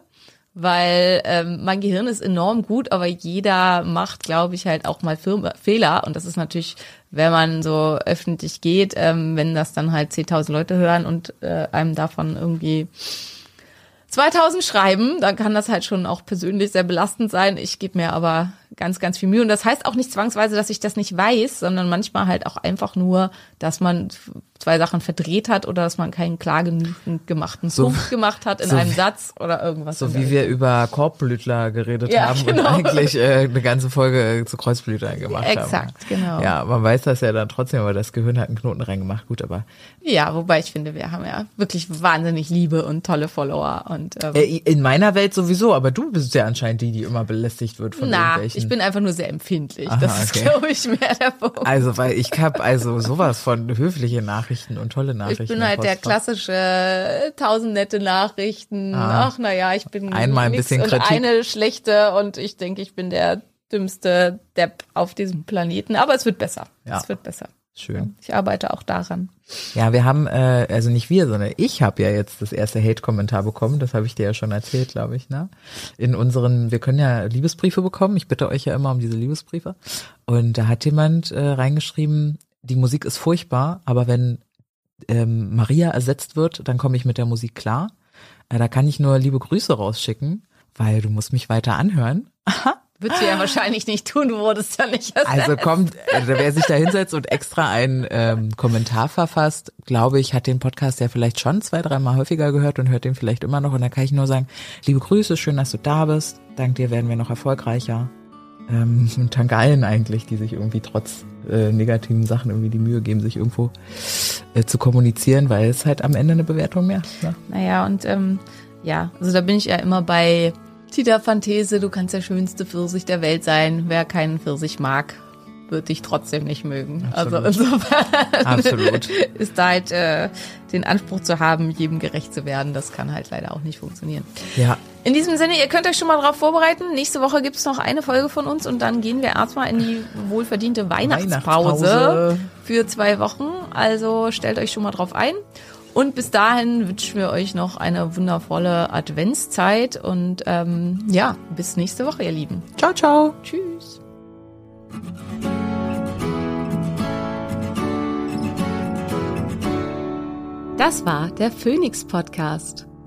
weil ähm, mein Gehirn ist enorm gut, aber jeder macht, glaube ich, halt auch mal Fehler. Und das ist natürlich, wenn man so öffentlich geht, ähm, wenn das dann halt 10.000 Leute hören und äh, einem davon irgendwie 2000 schreiben, dann kann das halt schon auch persönlich sehr belastend sein. Ich gebe mir aber ganz, ganz viel Mühe. Und das heißt auch nicht zwangsweise, dass ich das nicht weiß, sondern manchmal halt auch einfach nur, dass man zwei Sachen verdreht hat oder dass man keinen klar genügend gemachten So- Punkt gemacht hat in so einem wie- Satz oder irgendwas. So wie wir über Korbblütler geredet Ja, haben genau. und eigentlich äh, eine ganze Folge zu Kreuzblütlern gemacht haben. Exakt, genau. Ja, man weiß das ja dann trotzdem, aber das Gehirn hat einen Knoten reingemacht. Gut, aber Ja, wobei ich finde, wir haben ja wirklich wahnsinnig liebe und tolle Follower und ähm, äh, in meiner Welt sowieso, aber du bist ja anscheinend die, die immer belästigt wird von na, irgendwelchen. ich bin einfach nur sehr empfindlich. Aha, das ist, okay. glaube ich, mehr der Punkt. also, weil ich hab also sowas von höfliche Nachrichten und tolle Nachrichten. Ich bin halt der klassische tausend nette Nachrichten. Ah. Ach naja, ich bin Einmal ein bisschen und Kritik. eine schlechte und ich denke, ich bin der dümmste Depp auf diesem Planeten. Aber es wird besser. Ja. Es wird besser. Schön. Ich arbeite auch daran. Ja, wir haben, äh, also nicht wir, sondern ich habe ja jetzt das erste Hate-Kommentar bekommen. Das habe ich dir ja schon erzählt, glaube ich, ne? In unseren, wir können ja Liebesbriefe bekommen. Ich bitte euch ja immer um diese Liebesbriefe. Und da hat jemand äh, reingeschrieben, die Musik ist furchtbar, aber wenn ähm, Maria ersetzt wird, dann komme ich mit der Musik klar. Äh, da kann ich nur liebe Grüße rausschicken, weil du musst mich weiter anhören. Wird sie ja wahrscheinlich nicht tun, du wurdest ja nicht ersetzt. Also kommt, also wer sich da hinsetzt und extra einen ähm, Kommentar verfasst, glaube ich, hat den Podcast ja vielleicht schon zwei, dreimal häufiger gehört und hört den vielleicht immer noch. Und da kann ich nur sagen, liebe Grüße, schön, dass du da bist. Dank dir werden wir noch erfolgreicher. Ähm, und danke allen eigentlich, die sich irgendwie trotz äh, negativen Sachen irgendwie die Mühe geben, sich irgendwo äh, zu kommunizieren, weil es halt am Ende eine Bewertung mehr. Ne? Naja, und ähm, ja, also da bin ich ja immer bei Tita Fantese, du kannst der schönste Pfirsich der Welt sein. Wer keinen Pfirsich mag, wird dich trotzdem nicht mögen. Absolut. Also insofern Absolut. ist da halt äh, den Anspruch zu haben, jedem gerecht zu werden, das kann halt leider auch nicht funktionieren. Ja, In diesem Sinne, ihr könnt euch schon mal drauf vorbereiten. Nächste Woche gibt's noch eine Folge von uns und dann gehen wir erstmal in die wohlverdiente Weihnachtspause, Weihnachtspause. für zwei Wochen. Also stellt euch schon mal drauf ein. Und bis dahin wünschen wir euch noch eine wundervolle Adventszeit und ähm, ja, bis nächste Woche, ihr Lieben. ciao, ciao. Tschüss. Das war der Phoenix Podcast.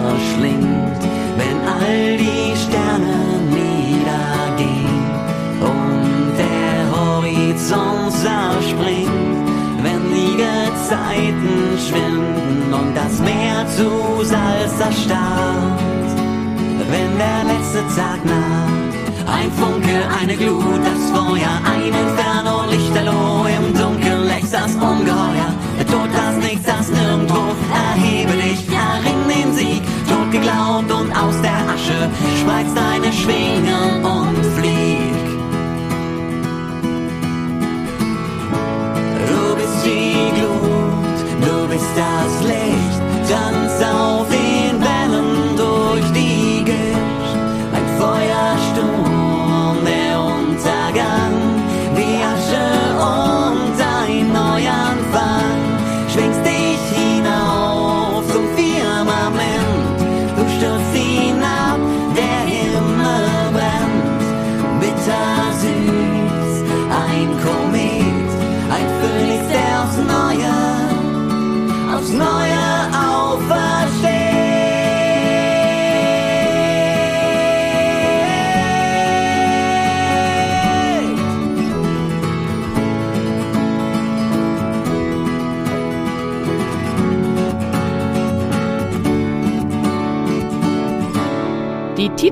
verschlingt, wenn all die Sterne niedergehen und der Horizont zerspringt, wenn die Gezeiten schwinden und das Meer zu Salz erstarrt, wenn der letzte Tag naht. Ein Funke, eine Glut, das Feuer, ein Inferno, Lichterloh, im Dunkeln lächst das Ungeheuer. Der Tod, das Nichts, das Nirgendwo, erhebe dich. Geglaubt und aus der Asche spreiz deine Schwingen und flieg.